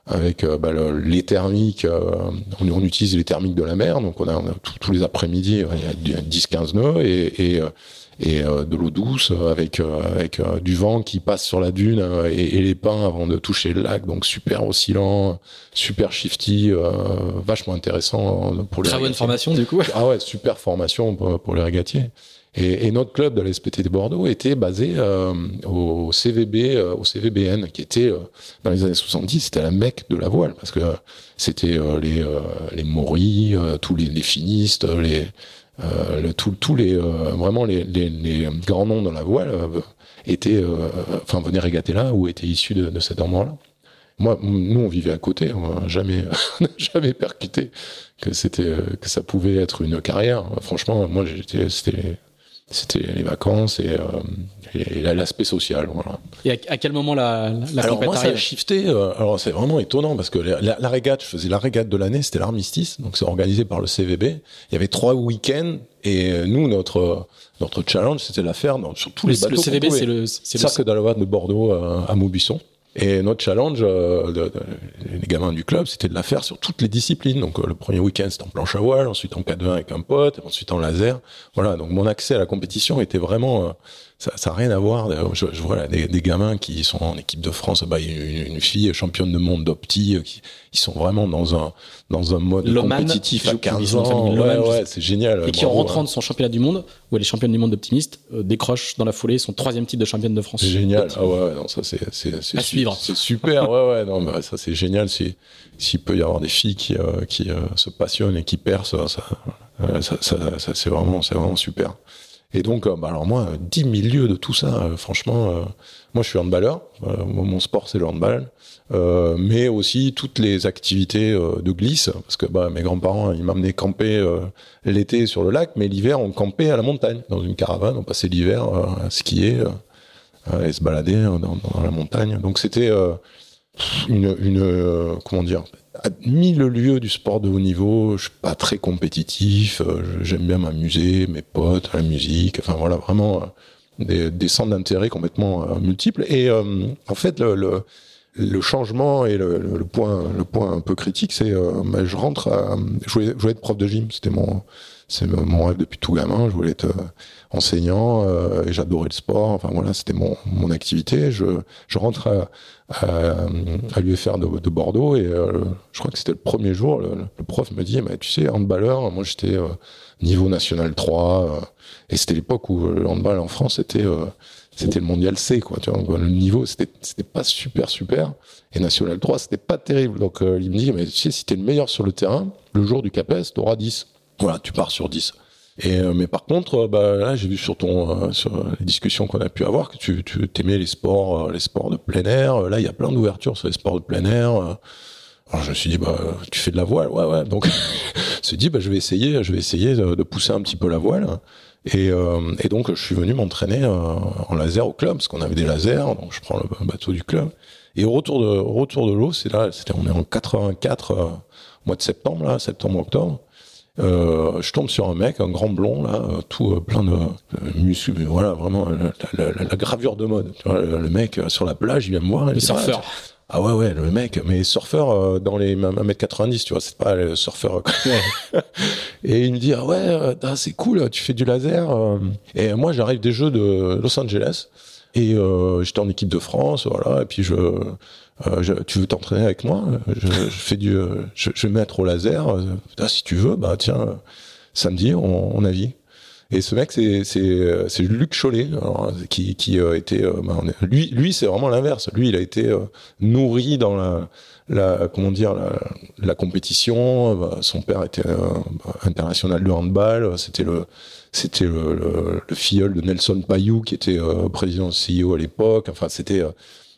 avec euh, bah, le- les thermiques, euh, on, on utilise les thermiques de la mer, donc on a, on a tous- tous les après-midi, il y a 10-15 nœuds et, et, euh, et euh, de l'eau douce avec euh, avec du vent qui passe sur la dune et, et les pins avant de toucher le lac, donc super oscillant, super shifty, euh, vachement intéressant pour les Très bonne formation du coup. Ah ouais, super formation pour, pour les régatiers. Et, notre club de la SPT de Bordeaux était basé euh, au CVB, euh, au CVBN, qui était euh, dans les années 70, c'était la mecque de la voile, parce que c'était les les Maury, tous les, finistes, les le- tous les vraiment les, grands noms dans la voile étaient, enfin venaient régater là ou étaient issus de, cet endroit-là. Moi, nous, on vivait à côté, on n'a jamais, jamais percuté que c'était, que ça pouvait être une carrière. Franchement, moi, j'étais, c'était, c'était les vacances et, euh, et l'aspect social. Voilà. Et à, à quel moment la, la alors moi, ça a shifté. euh, alors c'est vraiment étonnant parce que la, la- la régate, je faisais la régate de l'année, c'était l'armistice, donc c'est organisé par le CVB. Il y avait trois week-ends et euh, nous, notre notre challenge, c'était de la faire dans, sur tous le, les bateaux. le CVB, c'est le, c'est le Cercle d'Alouane de Bordeaux euh, à Maubuisson. Et notre challenge, euh, de, de- les gamins du club, c'était de la faire sur toutes les disciplines. Donc euh, le premier week-end, c'était en planche à voile, ensuite en 4 avec un pote, ensuite en laser. Voilà, donc mon accès à la compétition était vraiment... ça n'a rien à voir. Je, je vois là, des, des gamins qui sont en équipe de France, bah, une, une fille championne de monde d'opti, euh, qui ils sont vraiment dans un dans un mode Loman, compétitif à joue pour 15 Vision ans. Ouais, ouais, c'est génial. et qui en rentrant hein. de son championnat du monde, où elle est championne du monde d'optimiste, euh, décroche dans la foulée son troisième titre de championne de France. C'est génial. Ah ouais, non, ça c'est c'est c'est À su- suivre. C'est super. Ouais ouais, non, ça c'est génial. Si s'il peut y avoir des filles qui euh, qui euh, se passionnent et qui percent, ça ça, ça, ça- ça, c'est vraiment c'est vraiment super. Et donc, euh, bah alors moi, 10 milieux de tout ça, euh, franchement, euh, moi je suis handballeur, mon sport c'est le handball, mais aussi toutes les activités de glisse, parce que bah, mes grands-parents, ils m'amenaient camper l'été sur le lac, mais l'hiver on campait à la montagne, dans une caravane, on passait l'hiver à skier et se balader dans, dans la montagne. Donc c'était euh, une, une comment dire à mille lieux du sport de haut niveau. Je suis pas très compétitif. J'aime bien m'amuser, mes potes, la musique. Enfin voilà, vraiment des, des centres d'intérêt complètement multiples. Et en fait, le, le le changement et le, le, point, le point un peu critique, c'est euh, bah, je rentre, à, je, voulais, je voulais être prof de gym, c'était mon, c'est mon rêve depuis tout gamin. Je voulais être euh, enseignant euh, et j'adorais le sport. Enfin voilà, c'était mon, mon activité. Je, je rentre à, à, l'UFR de, de, Bordeaux et je crois que c'était le premier jour. Le, prof me dit, mais tu sais, handballeur, moi j'étais niveau national 3 et c'était l'époque où le handball en France était c'était le mondial C, quoi. Tu vois, le niveau, c'était, c'était pas super, super. Et national 3, c'était pas terrible. Donc, euh, il me dit, mais tu sais, si t'es le meilleur sur le terrain, le jour du CAPES, t'auras 10. Voilà, tu pars sur 10. Et, euh, mais par contre, euh, bah, là, j'ai vu sur ton, sur les discussions qu'on a pu avoir que tu, tu aimais les sports, les sports de plein air. Là, il y a plein d'ouvertures sur les sports de plein air. Alors, je me suis dit, bah, tu fais de la voile, ouais, ouais. Donc, je me suis dit, bah, je vais essayer, je vais essayer de, pousser un petit peu la voile. Et, euh, donc, je suis venu m'entraîner euh, en laser au club, parce qu'on avait des lasers, donc je prends le bateau du club. Et au retour de, retour de l'eau, c'est là, c'était, on est en 84, euh, mois de septembre, là, septembre-octobre. Euh, je tombe sur un mec, un grand blond, là, tout plein de muscles, voilà, vraiment la, la, la, gravure de mode. Tu vois, le, mec sur la plage, il vient me voir. Le surfeur. Ah ouais, ouais, le mec, mais surfeur euh, dans les 1m90, tu vois, c'est pas le surfeur. et il me dit, ah ouais, euh, c'est cool, tu fais du laser. Euh. Et moi, j'arrive des Jeux de Los Angeles. Et j'étais en équipe de France, voilà. Et puis je, je tu veux t'entraîner avec moi? Je, je, fais du, je, je, vais mettre au laser. Ah, si tu veux, bah tiens, samedi, on, on avis. Et ce mec, c'est c'est c'est Luc Cholet, alors, qui qui euh, était euh, bah, lui lui c'est vraiment l'inverse. Lui, il a été euh, nourri dans la la comment dire la, la compétition. Bah, son père était international de handball. C'était le c'était le, le, le, filleul de Nelson Payou qui était président CEO à l'époque. Enfin, c'était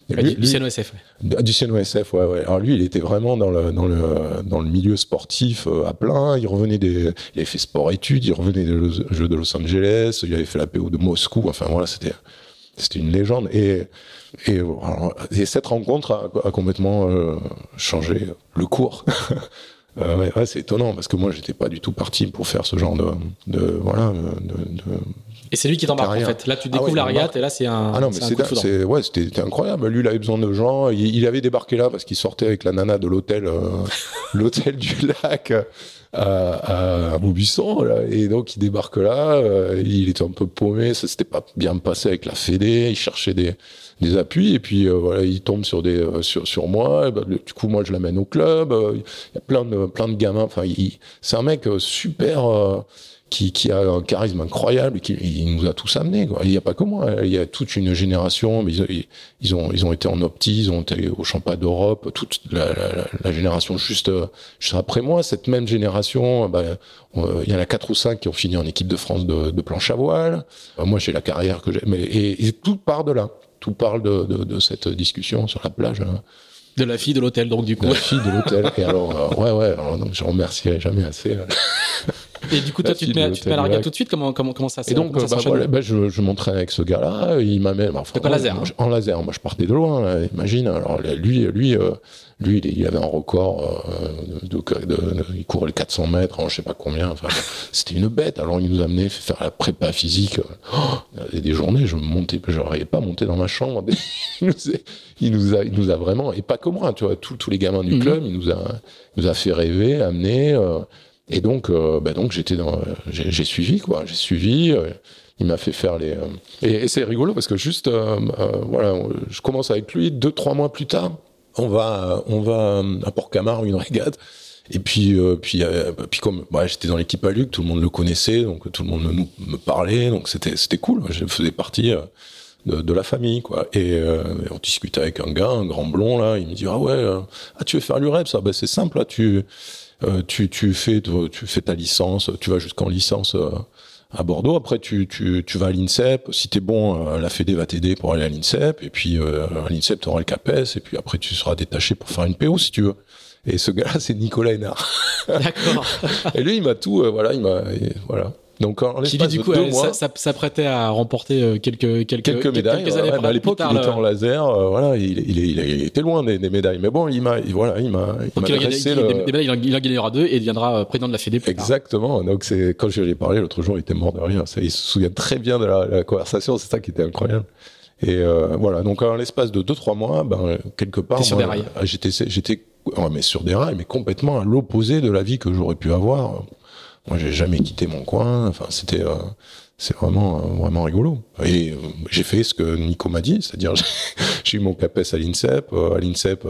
lui, du CNOSF. Du CNOSF, ouais, ouais. Alors lui, il était vraiment dans le dans le dans le milieu sportif euh, à plein. Il revenait des, il avait fait sport-études, il revenait des Jeux de Los Angeles, il avait fait la PO de Moscou. Enfin voilà, c'était c'était une légende. Et et, alors, et cette rencontre a, a complètement euh, changé le cours. euh, c'est étonnant parce que moi, j'étais pas du tout parti pour faire ce genre de, de voilà de, de et c'est lui qui t'embarque en fait. Là, tu découvres ah ouais, et là, c'est un. Ah non, mais c'est ouais, c'était incroyable. Lui, il avait besoin de gens. Il, il avait débarqué là parce qu'il sortait avec la nana de l'hôtel, euh, l'hôtel du lac à, à. Là. Et donc, il débarque là. Euh, il était un peu paumé. Ça s'était pas bien passé avec la Fédé. Il cherchait des, des appuis. Et puis, euh, voilà, il tombe sur des, euh, sur, sur moi. Ben, du coup, moi, je l'amène au club. Il y a plein de, plein de gamins. Enfin, c'est un mec super qui, qui a un charisme incroyable, qui il nous a tous amenés. Quoi. Il n'y a pas que moi, il y a toute une génération. Mais ils, ils ont ils ont été en opti, ils ont été au championnat d'Europe, toute la, la, la, génération juste juste après moi. Cette même génération, bah, il y en a quatre ou cinq qui ont fini en équipe de France de, de planche à voile. moi, j'ai la carrière que j'ai, mais et, et, tout part de là. Tout parle de, de, de cette discussion sur la plage. Hein. De la fille de l'hôtel, donc du coup. De la fille de l'hôtel. Et alors, euh, ouais, ouais. Alors, donc, je remercierai jamais assez. Euh, et du coup, toi, tu te, mets, tu te mets à la regate tout de suite Comment, comment, comment ça Et donc, bah, voilà, bah, je, je m'entraîne avec ce gars-là. Il m'amène. Enfin, en laser. Moi, hein. En laser. Moi, je partais de loin. Là, imagine. Alors, lui, lui, euh, lui, il avait un record. Euh, de, de, de, il courait les 400 mètres, en je sais pas combien. Enfin, c'était une bête. Alors, il nous amenait faire la prépa physique. Oh, a des journées, je montais, je n'arrivais pas à monter dans ma chambre. il, nous a, il nous a, il nous a vraiment, et pas que moi, tu vois, tous les gamins du mmh. club, il nous a, il nous a fait rêver, amener. Euh, et donc, euh, bah donc j'étais dans, j'ai suivi quoi, j'ai suivi. Euh, il m'a fait faire les. Euh, et, c'est rigolo parce que juste, euh, voilà, je commence avec lui. Deux trois mois plus tard, on va, on va à Port-Camargue une régate. Et puis, puis, puis comme bah, j'étais dans l'équipe à Luc, tout le monde le connaissait, donc tout le monde me, parlait, donc c'était c'était cool. Je faisais partie. De, la famille quoi et, euh, on discutait avec un gars un grand blond là il me dit ah ouais ah tu veux faire l'UREP ça ben c'est simple là tu tu, tu, fais, tu fais ta licence, tu vas jusqu'en licence euh, à Bordeaux. Après, tu, tu, tu vas à l'INSEP. Si t'es bon, euh, la Fédé va t'aider pour aller à l'INSEP. Et puis, euh, à l'INSEP, tu auras le CAPES. Et puis après, tu seras détaché pour faire une PO si tu veux. Et ce gars-là, c'est Nicolas Hénard. D'accord. et lui, il m'a tout, euh, voilà, il m'a, voilà. Donc en l'espace de coup deux euh, mois, ça, s'apprêtait à remporter euh, quelques quelques quelques médailles. quelques années ouais, à l'époque, tard, il était en laser. euh, voilà, il, il, il, il était loin des, des médailles. Mais bon, il m'a, il- voilà, il m'a, il a gagné- le- des- des médailles, il en- gagnera deux et deviendra euh, président de la Fédé plus tard. Exactement. Donc c'est quand je lui ai parlé l'autre jour, il était mort de rire. Ça, il se souvient très bien de la, la conversation. C'est ça qui était incroyable. Et euh, voilà. Donc en l'espace de 2-3 mois, ben quelque part, T'es sur moi, des rails. j'étais, j'étais, ouais, mais sur des rails, mais complètement à l'opposé de la vie que j'aurais pu avoir. Moi, j'ai jamais quitté mon coin. Enfin, c'était, euh, c'est vraiment, euh, vraiment rigolo. Et euh, j'ai fait ce que Nico m'a dit, c'est-à-dire j'ai- eu mon CAPES à l'INSEP. à l'INSEP,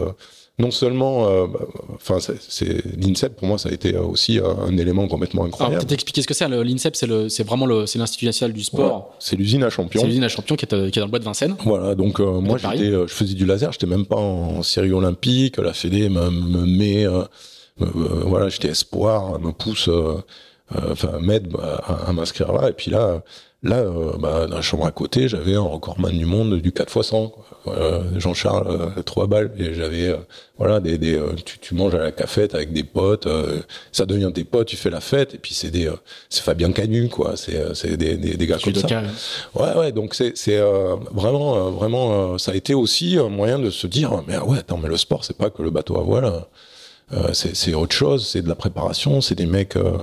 non seulement, bah, enfin, c'est, l'INSEP pour moi, ça a été aussi un, élément complètement Alors incroyable. peut-être expliquer ce que c'est. le- L'INSEP, c'est le, c'est vraiment le, c'est l'institut national du sport. Voilà. C'est l'usine à champions. C'est l'usine à champion qui est, qui est dans le bois de Vincennes. Voilà, donc moi j'étais, je faisais du laser, j'étais même pas en série olympique. La Fédé me, me met, me- voilà, j'étais espoir, me pousse, enfin m'aide à, à m'inscrire là. Et puis là, là, euh, bah, dans la chambre à côté, j'avais un recordman du monde du 4 x 100. quoi. Euh, Jean-Charles, euh, trois balles. Et j'avais, euh, voilà, des, des euh, tu, tu manges à la cafette avec des potes. euh, ça devient tes potes, tu fais la fête. Et puis c'est des, euh, c'est Fabien Canu, quoi. C'est, euh, c'est des, des, des gars comme ça. Judoka, ouais. Ouais, ouais, donc c'est c'est euh, vraiment, euh, vraiment, euh, ça a été aussi un moyen de se dire, mais ah ouais, attends, mais le sport, c'est pas que le bateau à voile, euh, c'est c'est autre chose, c'est de la préparation, c'est des mecs, euh,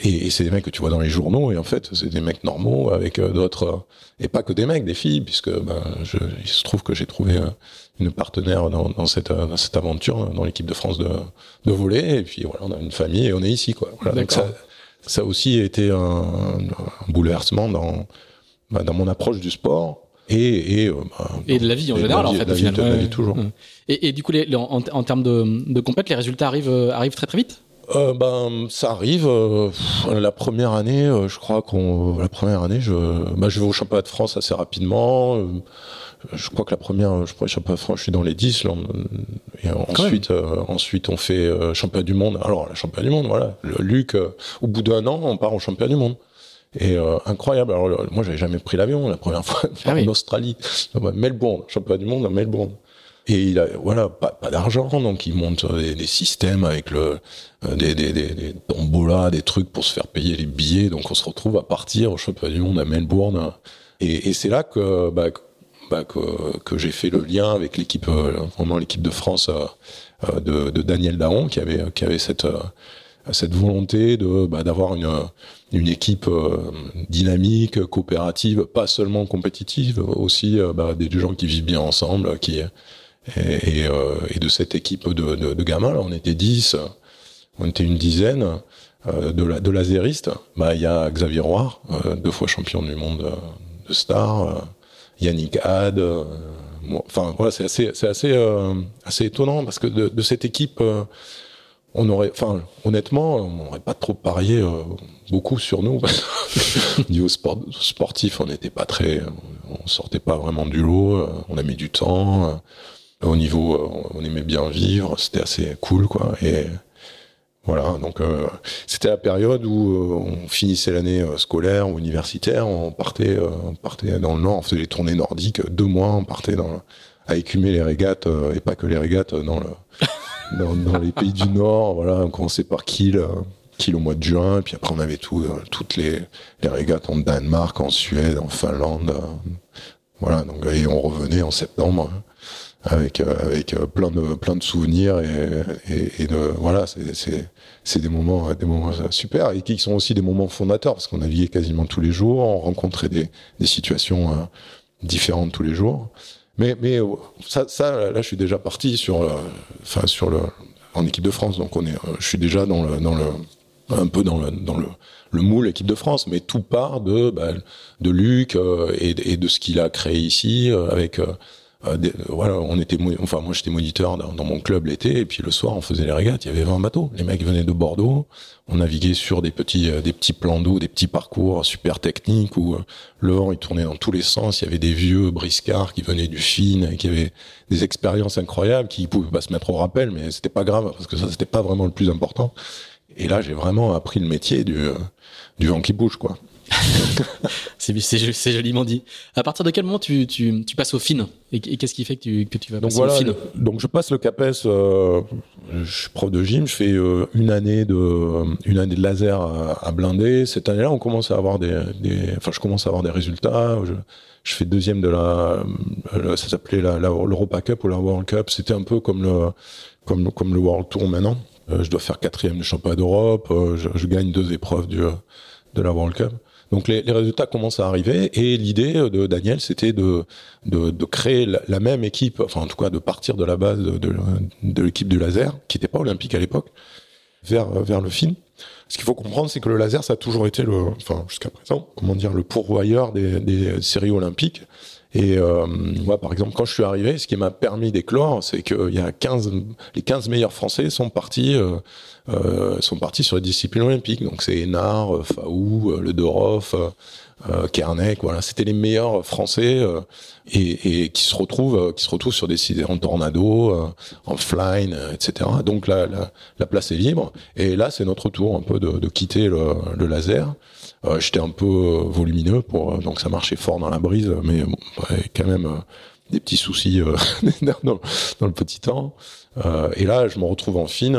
et, et c'est des mecs que tu vois dans les journaux, et en fait, c'est des mecs normaux avec euh, d'autres, euh, et pas que des mecs, des filles, puisque ben, je, il se trouve que j'ai trouvé euh, une partenaire dans, dans cette dans cette aventure, dans l'équipe de France de de volley, et puis voilà, on a une famille et on est ici, quoi. Voilà, donc ça, ça a aussi été un, un bouleversement dans bah, dans mon approche du sport et et, euh, bah, Et de la vie en général, vie- en fait, la vie- final. de la vie toujours. Ouais. Et, et du coup, les, les- en, en termes de, de compète, les résultats arrivent, arrivent très très vite? Euh, ben, ça arrive. euh, pff, la première année, euh, je crois qu'on la première année, je, bah, je vais au championnat de France assez rapidement. euh, je crois que la première, je crois, championnat de France, je suis dans les 10. là, et ensuite, ensuite, on fait championnat du monde. Alors, la championnat du monde, voilà. Le Luc, au bout d'un an, on part au championnat du monde. Et euh, incroyable. Alors, moi, j'avais jamais pris l'avion la première fois Ah en. Australie, Melbourne, championnat du monde à Melbourne. Et il a, voilà, pas, d'argent, donc il monte des, systèmes avec le, euh, des, des, des, des tombolas, des trucs pour se faire payer les billets. Donc on se retrouve à partir au championnat du monde à Melbourne. Et, c'est là que, bah, que- bah, que, que j'ai fait le lien avec l'équipe, euh, vraiment l'équipe de France euh, de, Daniel Daon, qui avait, qui avait cette, cette volonté de bah, d'avoir une une équipe dynamique, coopérative, pas seulement compétitive, aussi bah, des gens qui vivent bien ensemble, qui et, euh, et de cette équipe de, de, de gamins, là, on était 10, on était une dizaine euh, de, la, de laséristes. Bah, il y a Xavier Roy, euh, deux fois champion du monde euh, de star, euh, Yannick Had. euh, Enfin voilà, c'est assez, c'est assez, assez étonnant parce que de, de cette équipe, on aurait, enfin honnêtement, on n'aurait pas trop parié beaucoup sur nous. Niveau sport, sportif, on n'était pas très, on sortait pas vraiment du lot. On a mis du temps. Au niveau, euh, on aimait bien vivre, c'était assez cool, quoi. Et voilà, donc euh, c'était la période où euh, on finissait l'année euh, scolaire ou universitaire, on partait, on partait dans le nord, on faisait les tournées nordiques, deux mois, on partait dans, à écumer les régates, et pas que les régates, dans, le, dans, dans les pays du nord, voilà, on commençait par Kiel, Kiel au mois de juin, et puis après on avait tout, toutes les, les régates en Danemark, en Suède, en Finlande, voilà, donc, et on revenait en septembre avec euh, avec euh, plein de plein de souvenirs et, et, et de voilà c'est c'est c'est des moments des moments super et qui sont aussi des moments fondateurs parce qu'on naviguait quasiment tous les jours on rencontrait des des situations euh, différentes tous les jours. Mais mais ça ça là je suis déjà parti sur enfin sur le en équipe de France donc on est je suis déjà dans le dans le un peu dans le dans le le moule équipe de France, mais tout part de bah, de Luc euh, et, et de ce qu'il a créé ici euh, avec euh, euh, des- euh, voilà, on était enfin moi j'étais moniteur dans, dans mon club l'été et puis le soir on faisait les régates, il y avait 20 bateaux. Les mecs venaient de Bordeaux, on naviguait sur des petits euh, des petits plans d'eau, des petits parcours super techniques où euh, le vent il tournait dans tous les sens, il y avait des vieux briscards qui venaient du Fin et qui avaient des expériences incroyables qui pouvaient pas se mettre au rappel mais c'était pas grave parce que ça c'était pas vraiment le plus important. Et là, j'ai vraiment appris le métier du, du vent qui bouge, quoi. C'est joliment dit. À partir de quel moment tu, tu, tu passes au fin Et, et qu'est-ce qui fait que tu, que tu vas Donc passer voilà, au fin donc je passe le CAPES, euh, je suis prof de gym, je fais euh, une année de une année de laser à, à blinder. Cette année-là, on commence à avoir des, des, enfin, je commence à avoir des résultats. Je, je fais deuxième de la, euh, ça s'appelait la, la l'Europa Cup ou la World Cup. C'était un peu comme le comme comme le World Tour maintenant. Euh, je dois faire quatrième de championnat d'Europe. Euh, je, je, gagne deux épreuves du de la World Cup. Donc les, résultats commencent à arriver et l'idée de Daniel c'était de, de, créer la, même équipe, enfin en tout cas de partir de la base de, l'équipe du laser qui n'était pas olympique à l'époque vers vers le film. Ce qu'il faut comprendre, c'est que le laser, ça a toujours été le, enfin jusqu'à présent, comment dire, le pourvoyeur des séries olympiques. Et euh, moi, par exemple, quand je suis arrivé, ce qui m'a permis d'éclore, c'est qu'il y a 15, les 15 meilleurs Français sont partis, euh, euh, sont partis sur les disciplines olympiques. Donc c'est Hénard, euh, Faou, euh, Le Doroff, euh, Kernek, voilà, c'était les meilleurs Français euh, et, et, qui se retrouvent, qui se retrouvent sur des sites en tornado, en flying, etc. Donc la, la, la, place est libre. Et là, c'est notre tour un peu de, de quitter le, le laser. Euh, J'étais un peu volumineux, pour, donc ça marchait fort dans la brise, mais bon, quand même euh, des petits soucis euh, dans, dans, le petit temps. et là, je me retrouve en fine.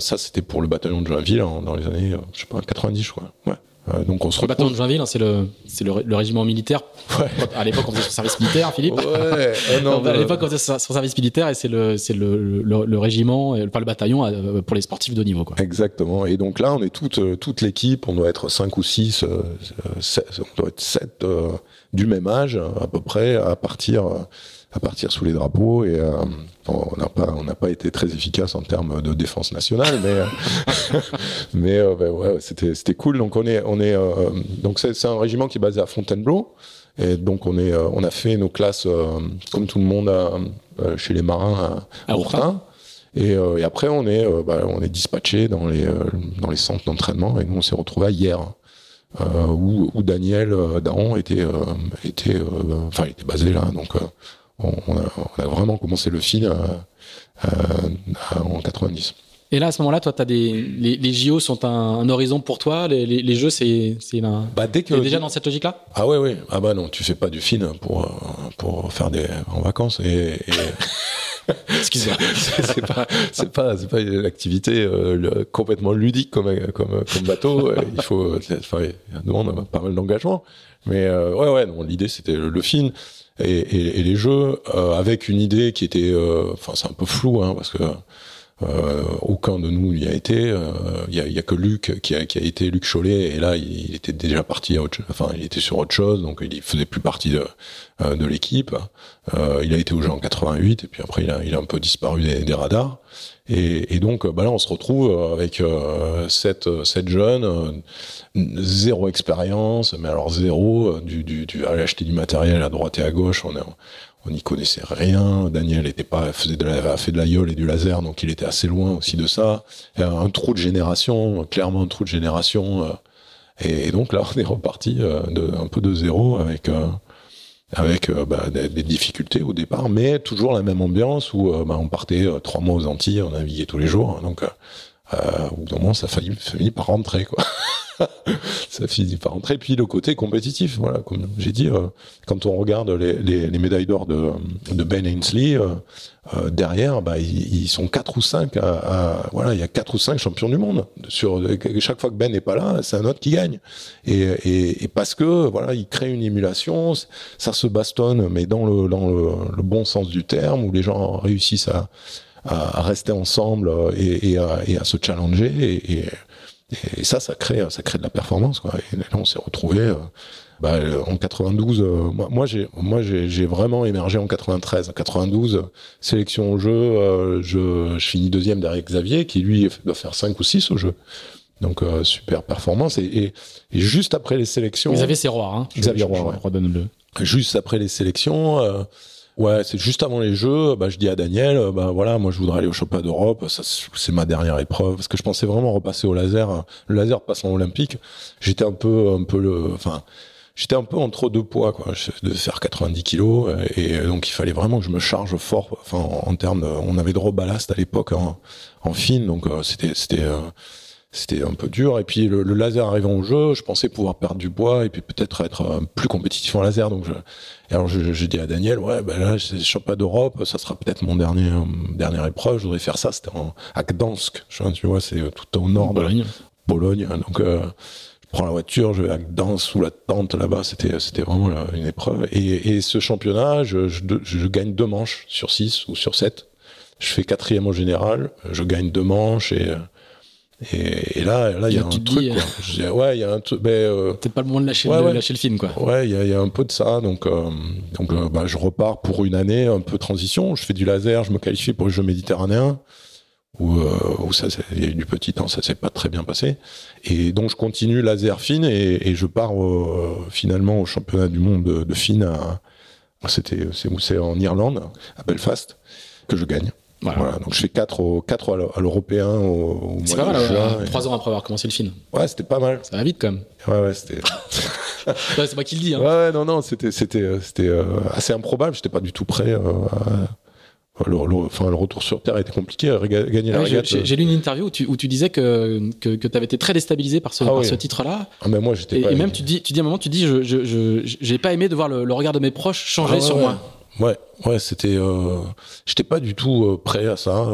ça, c'était pour le bataillon de Joinville hein, dans les années, je sais pas, 90, je crois. Ouais. Euh, donc on se le bataillon de Joinville, hein, c'est le, c'est le, le, régiment militaire. Ouais. À l'époque, on faisait son service militaire, Philippe. Ouais. Euh, non, à l'époque, on faisait son service militaire et c'est le, c'est le, le, le, régiment, pas le bataillon euh, pour les sportifs de niveau. Quoi. Exactement. Et donc là, on est toute, euh, toute l'équipe. On doit être 5 ou 6, euh, on doit être 7 euh, du même âge à peu près à partir à partir sous les drapeaux et euh, on n'a pas on n'a pas été très efficace en termes de défense nationale mais mais euh, ben ouais c'était c'était cool donc on est on est euh, donc c'est un régiment qui est basé à Fontainebleau et donc on est on a fait nos classes comme tout le monde chez les marins à, à. Et, euh, et, après, on est, euh, bah, on est dispatché dans les, euh, dans les centres d'entraînement et nous, on s'est retrouvés hier. où, où Daniel Daron était, était, enfin, il était basé là. Donc, on, on, a, on, a, vraiment commencé le film en 90. Et là, à ce moment-là, toi, as des les, les JO sont un, un, horizon pour toi. Les, les, les jeux, c'est c'est bah, dès que déjà dans cette logique-là? Ah ouais, ouais. Ah bah non, tu fais pas du film pour pour faire des en vacances et. et... Excusez-moi. c'est pas, c'est pas, c'est pas une activité euh, complètement ludique comme, comme, comme bateau. il faut, enfin, il demande pas mal d'engagement. Mais euh, ouais, ouais, non, l'idée c'était le, le, film et, les jeux euh, avec une idée qui était, euh, enfin, c'est un peu flou, hein, parce que euh, aucun de nous n'y a été. Il euh, y, a, y, a, que Luc qui a, qui a, été Luc Cholet et là il, était déjà parti à autre, enfin il était sur autre chose donc il faisait plus partie de, euh, de l'équipe. Euh, il a été au jeu en 88 et puis après il a, il a un peu disparu des, des radars. Et, et, donc bah là on se retrouve avec euh, sept, sept jeunes, zéro expérience, mais alors zéro, du, du, du aller acheter du matériel à droite et à gauche. On est on n'y connaissait rien. Daniel était pas faisait de la, fait de la et du laser, donc il était assez loin aussi de ça. Un trou de génération, clairement un trou de génération. Euh, et, donc là, on est reparti euh, un peu de zéro avec euh, avec bah, des, difficultés au départ, mais toujours la même ambiance où bah, on partait trois mois aux Antilles, on naviguait tous les jours, donc euh, au bout d'un moment, ça finit, finit par rentrer, quoi. ça finit par rentrer. Puis le côté compétitif, voilà, comme j'ai dit, euh, quand on regarde les, les, les médailles d'or de, Ben Ainsley, euh, euh, derrière, bah, ils, sont quatre ou cinq. À, voilà, il y a quatre ou cinq champions du monde. Sur chaque fois que Ben n'est pas là, c'est un autre qui gagne. Et, parce que voilà, il crée une émulation, ça se bastonne, mais dans le bon sens du terme, où les gens réussissent à à, rester ensemble et, et, à, et, à, se challenger et, et, ça ça crée ça crée de la performance quoi. Et là on s'est retrouvé euh, bah, en 92 euh, moi, j'ai moi j'ai vraiment émergé en 93 en 92 sélection au jeu euh, je, je finis deuxième derrière Xavier qui lui doit faire 5 ou 6 au jeu. Donc euh, super performance. Et, et, et, juste après les sélections Xavier c'est roi hein. Xavier Roy ouais. redonne-le juste après les sélections euh, Ouais, c'est juste avant les Jeux. Bah, je dis à Daniel, bah voilà, moi je voudrais aller au championnat d'Europe. C'est ma dernière épreuve parce que je pensais vraiment repasser au laser. Le laser passant olympique, j'étais un peu, un peu le, enfin, j'étais un peu entre deux poids, quoi. Devais faire 90 kilos et donc il fallait vraiment que je me charge fort. Enfin, en, termes, de, on avait de ballast à l'époque en, en fine, donc euh, c'était, c'était, euh, c'était un peu dur. Et puis le, laser arrivant au jeu, je pensais pouvoir perdre du poids et puis peut-être être euh, plus compétitif en laser. Donc je, et alors j'ai dit à Daniel, ouais, ben là, c'est championnat d'Europe, ça sera peut-être mon dernier dernière épreuve. Je voudrais faire ça. C'était à Gdansk, tu vois, c'est tout au nord de Pologne. Pologne. Donc euh, je prends la voiture, je vais à Gdansk sous la tente là-bas. C'était c'était vraiment une épreuve. Et, et ce championnat, je, je, je gagne deux manches sur six ou sur sept. Je fais quatrième au général, je gagne deux manches et et, là, là, il y a un truc. Dis, quoi. ouais, il y a un truc. Euh, Peut-être pas le moment de lâcher, le, lâcher le film, quoi. Ouais, il y a, y a, un peu de ça. Donc, euh, donc, euh, bah, je repars pour une année un peu transition. Je fais du laser, je me qualifie pour les Jeux méditerranéens où, euh, où ça, il y a eu du petit temps, ça s'est pas très bien passé. Et donc, je continue laser fine et, et je pars finalement au championnat du monde de, de fine. C'était, c'est en Irlande, à Belfast, que je gagne. Voilà. donc je fais 4 au, 4 à l'européen au, au C'est pas mal, juin, 3 ans après avoir commencé le film. Ouais, c'était pas mal. Ça va vite quand même. Ouais, ouais, c'était. ouais, c'est moi qui le dis. Hein. Ouais, non, non, c'était, c'était, c'était euh, assez improbable. J'étais pas du tout prêt. Euh, à... le, le, enfin, le retour sur Terre a été compliqué. Gagner la régate. J'ai, lu une interview où tu, où tu disais que, que, que tu avais été très déstabilisé par ce, ah, par oui. ce titre-là. Ah, mais moi, j'étais et, pas. Et même, tu dis, tu dis à un moment, tu dis, je, j'ai pas aimé de voir le, le regard de mes proches changer ah, sur ouais. moi. Ouais, ouais, c'était. Euh, J'étais pas du tout euh, prêt à ça.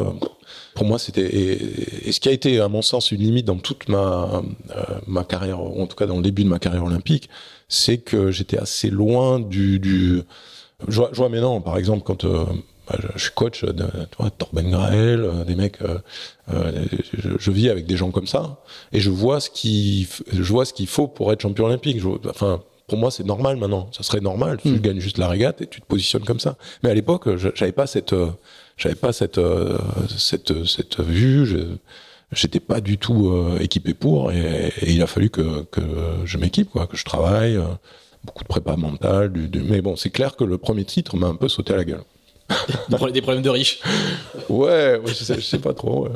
Pour moi, c'était et, ce qui a été, à mon sens, une limite dans toute ma euh, ma carrière, en tout cas dans le début de ma carrière olympique, c'est que j'étais assez loin du. du... Je, vois, maintenant, par exemple, quand euh, bah, je, suis coach de, Torben Grael, euh, des mecs. Je, vis avec des gens comme ça, et je vois ce qui, je qu'il faut pour être champion olympique. Enfin pour moi, c'est normal maintenant. Ça serait normal. Tu mmh. gagnes juste la régate et tu te positionnes comme ça. Mais à l'époque, j'avais pas cette, j'avais pas cette, cette, cette vue. Je, j'étais pas du tout euh, équipé pour, et, et, il a fallu que, que je m'équipe, quoi, que je travaille. Euh, beaucoup de prépa mentale. Du, du... Mais bon, c'est clair que le premier titre m'a un peu sauté à la gueule. des problèmes de riches. Ouais, ouais je, sais, je, sais, pas trop. Ouais.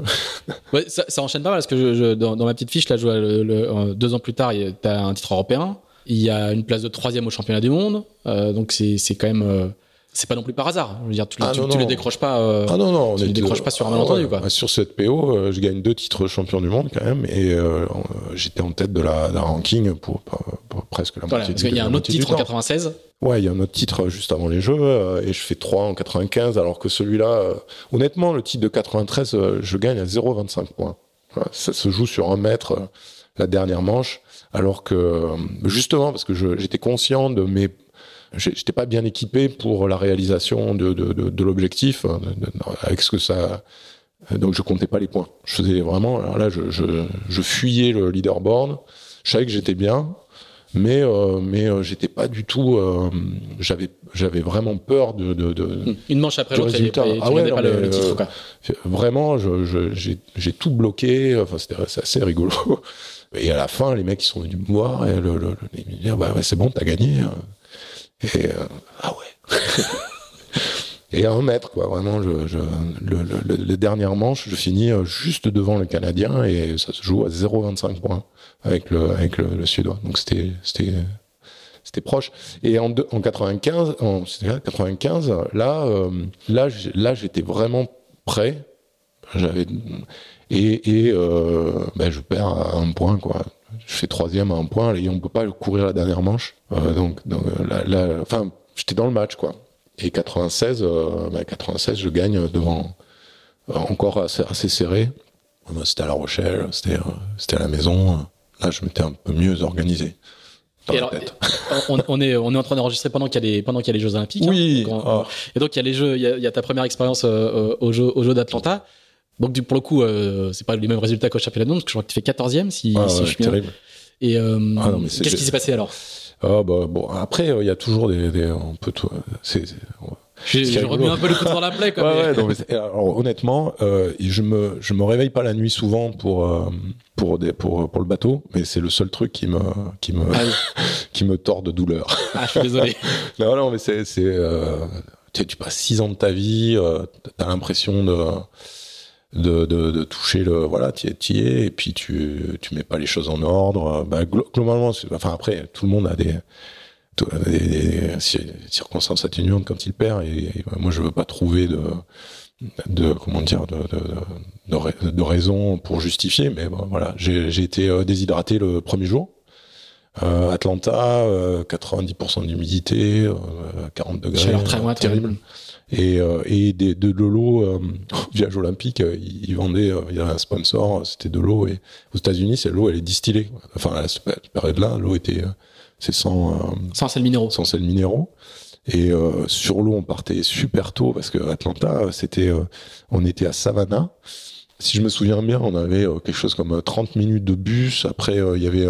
ouais ça, ça, enchaîne pas mal parce que je, je, dans, dans, ma petite fiche, là, je vois le, le, deux ans plus tard, tu as un titre européen. Il y a une place de troisième au championnat du monde, euh, donc c'est c'est quand même euh, c'est pas non plus par hasard. Je veux dire, tu, ah, tu, non, tu non. les décroches pas. Euh, ah non non, tu les décroches pas sur un malentendu quoi. Sur cette PO, je gagne deux titres champion du monde quand même, et j'étais en tête de la, de la ranking pour, pour, pour, presque la voilà, moitié. Parce qu'il y a un autre titre en 96. Ouais, il y a un autre titre juste avant les Jeux, et je fais 3 en 95, alors que celui-là, honnêtement, le titre de 93, je gagne à 0,25 points. Ça se joue sur un mètre la dernière manche alors que justement parce que j'étais conscient de mes j'étais pas bien équipé pour la réalisation de, de, de, de l'objectif avec ce que ça donc je comptais pas les points. Je faisais vraiment alors là je, je, je fuyais le leaderboard. Je savais que j'étais bien mais euh, mais euh, j'étais pas du tout euh, j'avais j'avais vraiment peur de, une manche après l'autre ah ouais, pas le, le, titre quoi. vraiment j'ai tout bloqué. Enfin c'était assez rigolo et à la fin, les mecs, ils sont venus me voir et le, le, ils me disent, bah c'est bon, t'as gagné. Et, euh, ah ouais. et à un mètre, quoi, vraiment, je, je, le, le, le, dernier manche, je finis euh, juste devant le Canadien et ça se joue à 0,25 points avec le, avec le, Suédois. Donc c'était, c'était, c'était proche. Et en, de, en 95, en 95, là, euh, là, là, j'étais vraiment prêt. J'avais et, et euh, ben je perds à un point quoi. Je fais troisième à un point et on peut pas courir la dernière manche. Euh, donc, donc là, là, enfin, j'étais dans le match quoi. Et 96, euh, ben 96, je gagne devant encore assez, assez serré. C'était à La Rochelle, c'était c'était à la maison. Là, je m'étais un peu mieux organisé. Et alors, on, on, est on est en train d'enregistrer pendant qu'il y a les pendant qu'il y a les Jeux Olympiques. Oui. Hein, donc on, oh. Et donc il y a les Jeux, il y a, il y a ta première expérience euh, aux Jeux aux Jeux d'Atlanta. Donc pour le coup, euh, c'est pas les mêmes résultats qu'au championnat du monde, parce que je crois que tu fais 14e si, ah, si ouais, je suis terrible. Et euh, ah qu'est-ce qui s'est passé alors? Ah, bah, bon, après, il euh, y a toujours des, des on peut tout, c'est, j'ai, j'ai remis un peu le coup dans la plaie, quand ouais, ouais, non, mais alors, honnêtement, euh, je me, je me réveille pas la nuit souvent pour, euh, pour des, pour, pour le bateau, mais c'est le seul truc qui me, qui me, ah oui. qui me tord de douleur. Ah, je suis désolé. non, non, mais c'est, c'est, euh, tu, tu passes six ans de ta vie, t'as l'impression de, de, de, de, toucher le voilà tu y es et puis tu tu mets pas les choses en ordre bah, globalement enfin après tout le monde a des des, des circonstances atténuantes quand il perd et, et, moi je veux pas trouver de de comment dire de, de, de, raisons pour justifier, mais voilà, j'ai été euh, déshydraté le premier jour. Euh, Atlanta, 90% d'humidité, 40 degrés, Chaleur très terrible. Et, et des, de, l'eau, euh, village olympique, ils, vendaient, il y avait un sponsor, c'était de l'eau. Et aux États-Unis, c'est l'eau, elle est distillée. Enfin, à cette période-là, l'eau était, c'est sans, sans sels minéraux. Sans sels minéraux. Et euh, sur l'eau, on partait super tôt parce que Atlanta, c'était, euh, on était à Savannah. Si je me souviens bien, on avait euh, quelque chose comme 30 minutes de bus. Après, il y avait,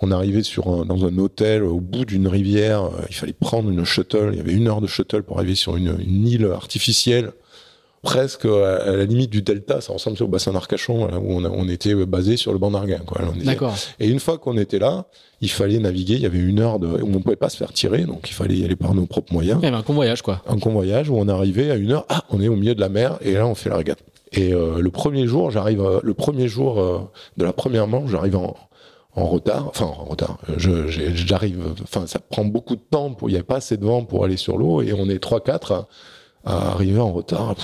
on arrivait sur dans un hôtel au bout d'une rivière. il fallait prendre une shuttle. Il y avait une heure de shuttle pour arriver sur une, une île artificielle presque à la limite du delta, ça ressemble au bassin d'Arcachon où on, on, était basé sur le banc d'Arguin. D'accord. Et une fois qu'on était là, il fallait naviguer. Il y avait une heure de, où on pouvait pas se faire tirer, donc il fallait y aller par nos propres moyens. un convoyage quoi. Un convoyage où on arrivait à une heure, ah, on est au milieu de la mer et là on fait la régate. Et euh, le premier jour, j'arrive, euh, le premier jour euh, de la première manche, j'arrive en, en retard, enfin en retard. J'arrive, enfin ça prend beaucoup de temps il n'y a pas assez de vent pour aller sur l'eau et on est trois quatre à arriver en retard.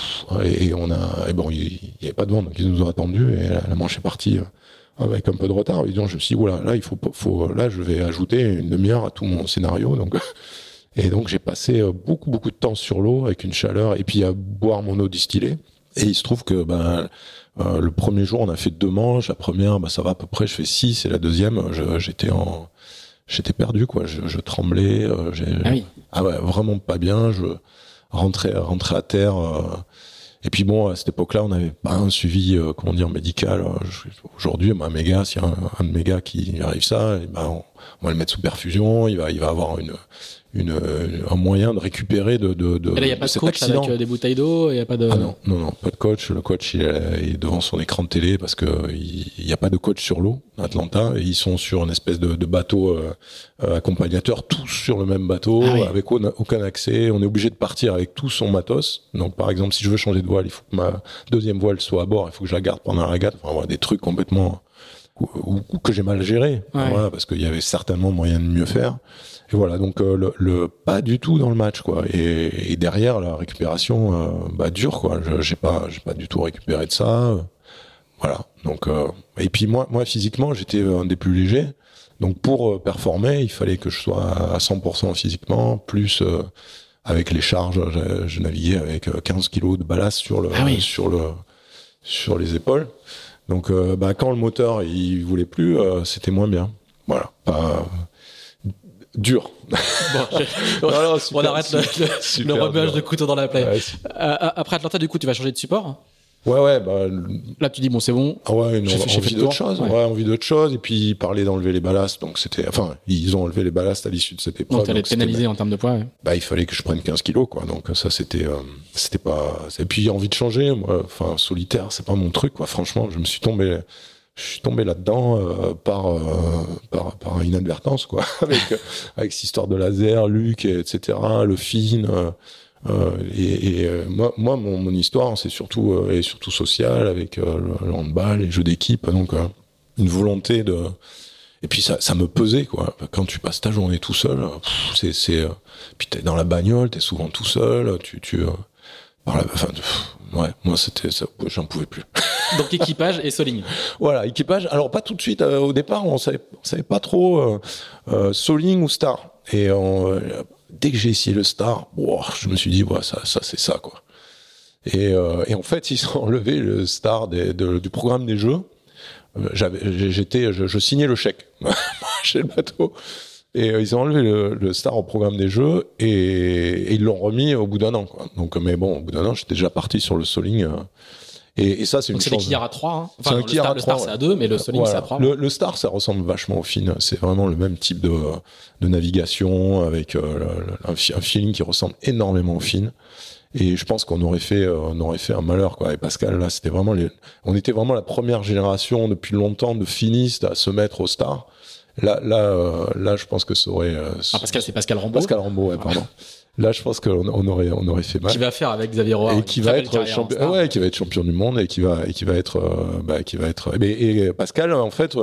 et, on a, et bon, il n'y avait pas de vent, donc ils nous ont attendu et la, manche est partie euh, avec un peu de retard. Et donc je me suis dit, voilà, là il faut, faut, là je vais ajouter une demi-heure à tout mon scénario. Donc et donc j'ai passé euh, beaucoup beaucoup de temps sur l'eau avec une chaleur et puis à boire mon eau distillée. Et il se trouve que ben euh, le premier jour on a fait deux manches. La première, ben, ça va à peu près, je fais six. Et la deuxième, j'étais en j'étais perdu quoi. Je, je tremblais. ah, oui. ah ouais, vraiment pas bien. Je rentrer, rentrer à terre. Euh. et puis bon, à cette époque-là, on n'avait pas un suivi, euh, comment dire, médical. Aujourd'hui, un méga, s'il y a un, de mes gars qui arrive ça, et ben, on, va le mettre sous perfusion. Il va, il va avoir une, une, un moyen de récupérer de, de, de Et là, il n'y a pas de coach accident. avec euh, des bouteilles d'eau, il n'y a pas de. Ah non, non, non, pas de coach. Le coach, il est devant son écran de télé parce que il n'y a pas de coach sur l'eau Atlanta. Et ils sont sur une espèce de, de bateau euh, euh accompagnateur, tous sur le même bateau, ah avec aucun accès. On est obligé de partir avec tout son matos. Donc, par exemple, si je veux changer de voile, il faut que ma deuxième voile soit à bord. Il faut que je la garde pendant la régate. Enfin, voilà, des trucs complètement ou, que j'ai mal géré, voilà, parce qu'il y avait certainement moyen de mieux faire. Et voilà, donc euh, le, le, pas du tout dans le match, quoi. Et, et derrière, la récupération, euh, bah dure, quoi. J'ai pas, j'ai pas du tout récupéré de ça. Voilà. Donc euh, et puis moi, moi physiquement, j'étais un des plus légers. Donc pour performer, il fallait que je sois à 100% physiquement, plus avec les charges, je, je, naviguais avec 15 kilos de ballast sur le, ah sur le, sur les épaules. Donc, bah, quand le moteur il voulait plus, c'était moins bien. Voilà. Pas, dur. Bon, on arrête le, le, de couteau dans la plaie. Euh, euh, après Atlanta, du coup, tu vas changer de support Ouais, ouais. Bah, Là, tu dis, bon, c'est bon. Ah ouais, une, envie d'autre chose. Ouais. envie d'autre chose. Et puis, ils parlaient d'enlever les ballasts. Donc, c'était, enfin, ils ont enlevé les ballasts à l'issue de cette épreuve. Donc, t'allais te pénaliser en termes de poids, Bah, il fallait que je prenne 15 kilos, quoi. Donc, ça, c'était, euh, c'était pas, et puis, envie de changer. Moi, enfin, solitaire, c'est pas mon truc, quoi. Franchement, je me suis tombé, je suis tombé là-dedans euh, par, euh, par, par inadvertance quoi avec avec cette histoire de laser Luc etc le fin euh, et, et moi moi mon, mon histoire c'est surtout est surtout sociale avec le handball les jeux d'équipe donc une volonté de et puis ça, ça me pesait quoi. Quand tu passes ta journée tout seul, c'est c'est puis t'es dans la bagnole, t'es souvent tout seul, tu tu enfin, ouais, moi c'était ça, j'en pouvais plus. Donc équipage et Soling. Voilà, équipage. Alors pas tout de suite. Euh, au départ, on savait, on savait pas trop euh, euh Soling ou Star. Et euh, dès que j'ai essayé le Star, je me suis dit, ouais, ça, ça c'est ça quoi. Et, et, en fait, ils ont enlevé le Star des, du programme des jeux. J'avais, j'étais, je, je, signais le chèque chez le bateau. Et ils ont enlevé le, le, star au programme des jeux et, et ils l'ont remis au bout d'un an. Quoi. Donc, mais bon, au bout d'un an, j'étais déjà parti sur le Soling. Et, et ça, c'est une chance. C'est à 3. Hein. Enfin, le, star, c'est à 2, mais le Soling, c'est à 3. Le, le, star, ça ressemble vachement au fin. C'est vraiment le même type de, de navigation avec euh, un, un, feeling qui ressemble énormément au fin. Et je pense qu'on aurait fait, euh, on aurait fait un malheur, quoi. Et Pascal, là, c'était vraiment les, on était vraiment la première génération depuis longtemps de finistes à se mettre au star. Là, là, euh, là, je pense que ça aurait. Euh, ah, Pascal, c'est Pascal Rambaud. Pascal Rambaud, ouais, pardon. Là, je pense qu'on on aurait, on aurait fait mal. Qui va faire avec Xavier Roy et qui va être champion, ouais, qui va être champion du monde et qui va, et qui va être, euh, bah, qui va être. Et, et, Pascal, en fait,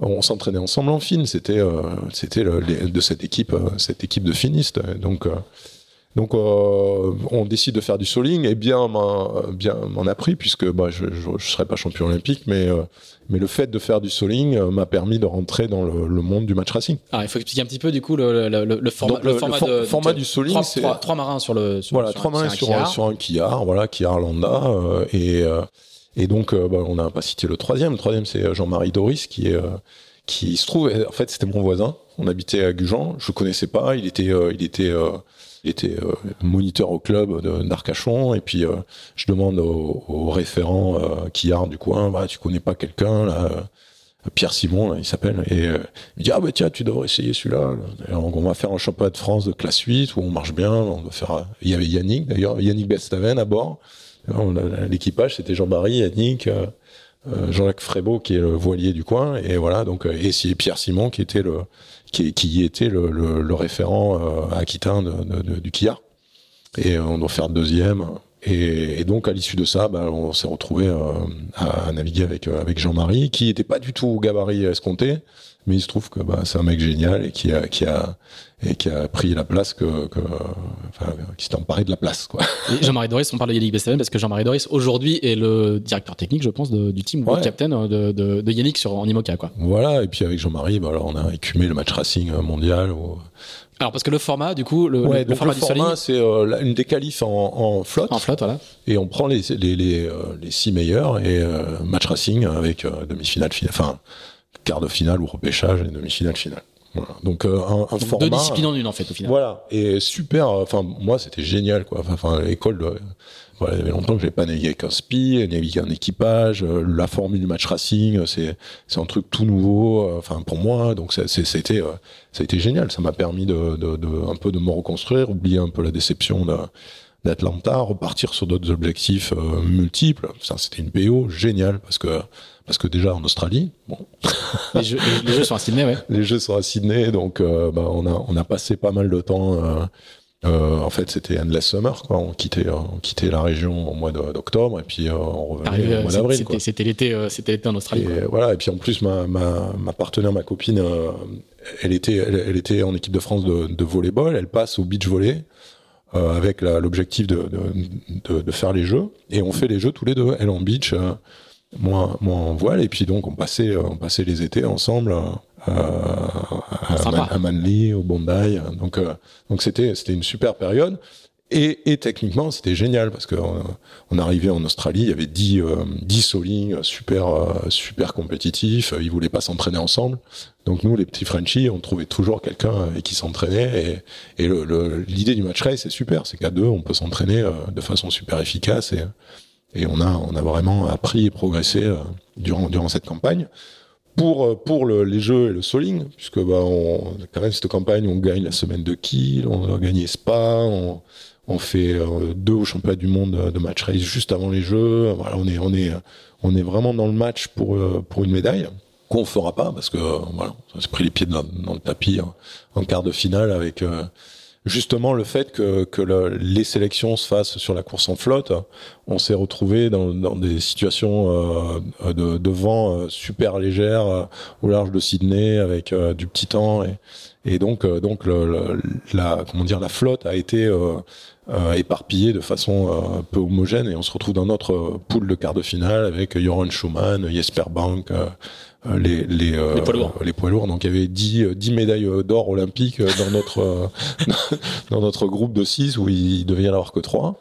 on s'entraînait ensemble en fin. C'était, euh, c'était de cette équipe, cette équipe de finistes. Donc, Donc on décide de faire du soling et bien bien m'en a pris puisque bah, je ne serais pas champion olympique mais mais le fait de faire du soling m'a permis de rentrer dans le, monde du match racing. Alors il faut expliquer un petit peu du coup le, le, format, du soling. trois, marins sur le sur, voilà trois marins sur, un sur un voilà quillard Landa et et donc, euh, bah, on n'a pas cité le troisième. Le troisième, c'est euh, Jean-Marie Doris, qui est euh, qui se trouve, en fait, c'était mon voisin. On habitait à Gujan. Je connaissais pas. Il était, il était, était moniteur au club d'Arcachon. Et puis, je demande au, référent Quillard du coin, bah, tu connais pas quelqu'un là Pierre Simon, il s'appelle, et il me dit ah bah tiens, tu devrais essayer celui-là. On va faire un championnat de France de classe 8 où on marche bien. On va faire. Il y avait Yannick d'ailleurs, Yannick Bestaven à bord. L'équipage, c'était Jean-Marie, Yannick, euh, euh, Jean-Jacques Frébeau, qui est le voilier du coin, et voilà, donc, euh, et Pierre Simon, qui était le, qui, était le, référent aquitain de, de, du quillard. Et on doit faire deuxième. Et, donc à l'issue de ça, bah, on s'est retrouvé à, naviguer avec Jean-Marie, qui était pas du tout gabarit escompté, mais il se trouve que bah, c'est un mec génial et qui a et qui a pris la place que, que enfin, qui s'est emparé de la place quoi. Jean-Marie Doris, on parle de Yannick Bestaven parce que Jean-Marie Doris aujourd'hui est le directeur technique, je pense, de, du team ouais. captain de, de, de, Yannick sur en Imoca quoi. Voilà, et puis avec Jean-Marie, bah, alors on a écumé le match racing mondial. Alors parce que le format, du coup, le, le format, le format c'est euh, une des qualifs en, en, flotte. En flotte, voilà. Et on prend les les, les, euh, les six meilleurs et euh, match racing avec demi-finale, finale, enfin quart de finale ou repêchage et demi-finale finale. Voilà. Donc euh, un, un format. Deux disciplines en une en fait au final. Voilà et super. Enfin moi c'était génial quoi. Enfin l'école. Voilà, il y avait longtemps que j'ai pas navigué avec un spi, navigué un équipage. Euh, la formule du match racing, c'est c'est un truc tout nouveau. Euh, enfin pour moi, donc c'était ça a été génial. Ça m'a permis de, de, de, un peu de me reconstruire, oublier un peu la déception d'Atlanta, repartir sur d'autres objectifs multiples. Ça, c'était une PO géniale parce que parce que déjà en Australie, bon. les, jeux, les, jeux, sont à Sydney, ouais. Les jeux sont à Sydney, donc euh, bah, on a on a passé pas mal de temps. Euh, euh, en fait, c'était endless summer, quoi. On quittait on quittait la région au mois d'octobre et puis on revenait au mois d'avril. C'était l'été, c'était l'été en Australie. Et voilà. Et puis en plus, ma ma, ma partenaire, ma copine, elle était elle, était en équipe de France de, de volleyball. Elle passe au beach volley. avec l'objectif de, de, de, faire les jeux et on fait les jeux tous les deux elle en beach moi, moi en voile et puis donc on passait on passait les étés ensemble euh, à, Manly au Bondi donc euh, donc c'était c'était une super période. Et, et techniquement c'était génial parce que euh, on, arrivait en Australie il y avait 10 10 soling super super compétitifs ils voulaient pas s'entraîner ensemble. Donc nous les petits Frenchies on trouvait toujours quelqu'un avec qui s'entraînait et, et l'idée du match race c'est super c'est qu'à deux on peut s'entraîner de façon super efficace et et on a, on a vraiment appris et progressé euh, durant, durant cette campagne. Pour, euh, pour le, les jeux et le soling, puisque bah, on, quand même cette campagne, on gagne la semaine de kill, on a gagné Spa, on, on fait euh, deux au championnat du monde de match race juste avant les jeux. On est, on est, on est vraiment dans le match pour, pour une médaille qu'on fera pas parce que voilà, on s'est pris les pieds dans, dans le tapis hein, en quart de finale avec justement le fait que, que les sélections se fassent sur la course en flotte, on s'est retrouvé dans, dans, des situations euh, de, de, vent euh, super légères euh, au large de Sydney avec du petit temps. Et, et donc donc le, la comment dire la flotte a été éparpillée de façon peu homogène. Et on se retrouve dans notre poule de quart de finale avec Joran Schumann, Jesper Bank, euh, les, les, euh, les, poids lourds. les poids lourds. Donc il y avait 10, 10 médailles d'or olympiques dans notre, dans notre groupe de 6 où il devait y en avoir que 3.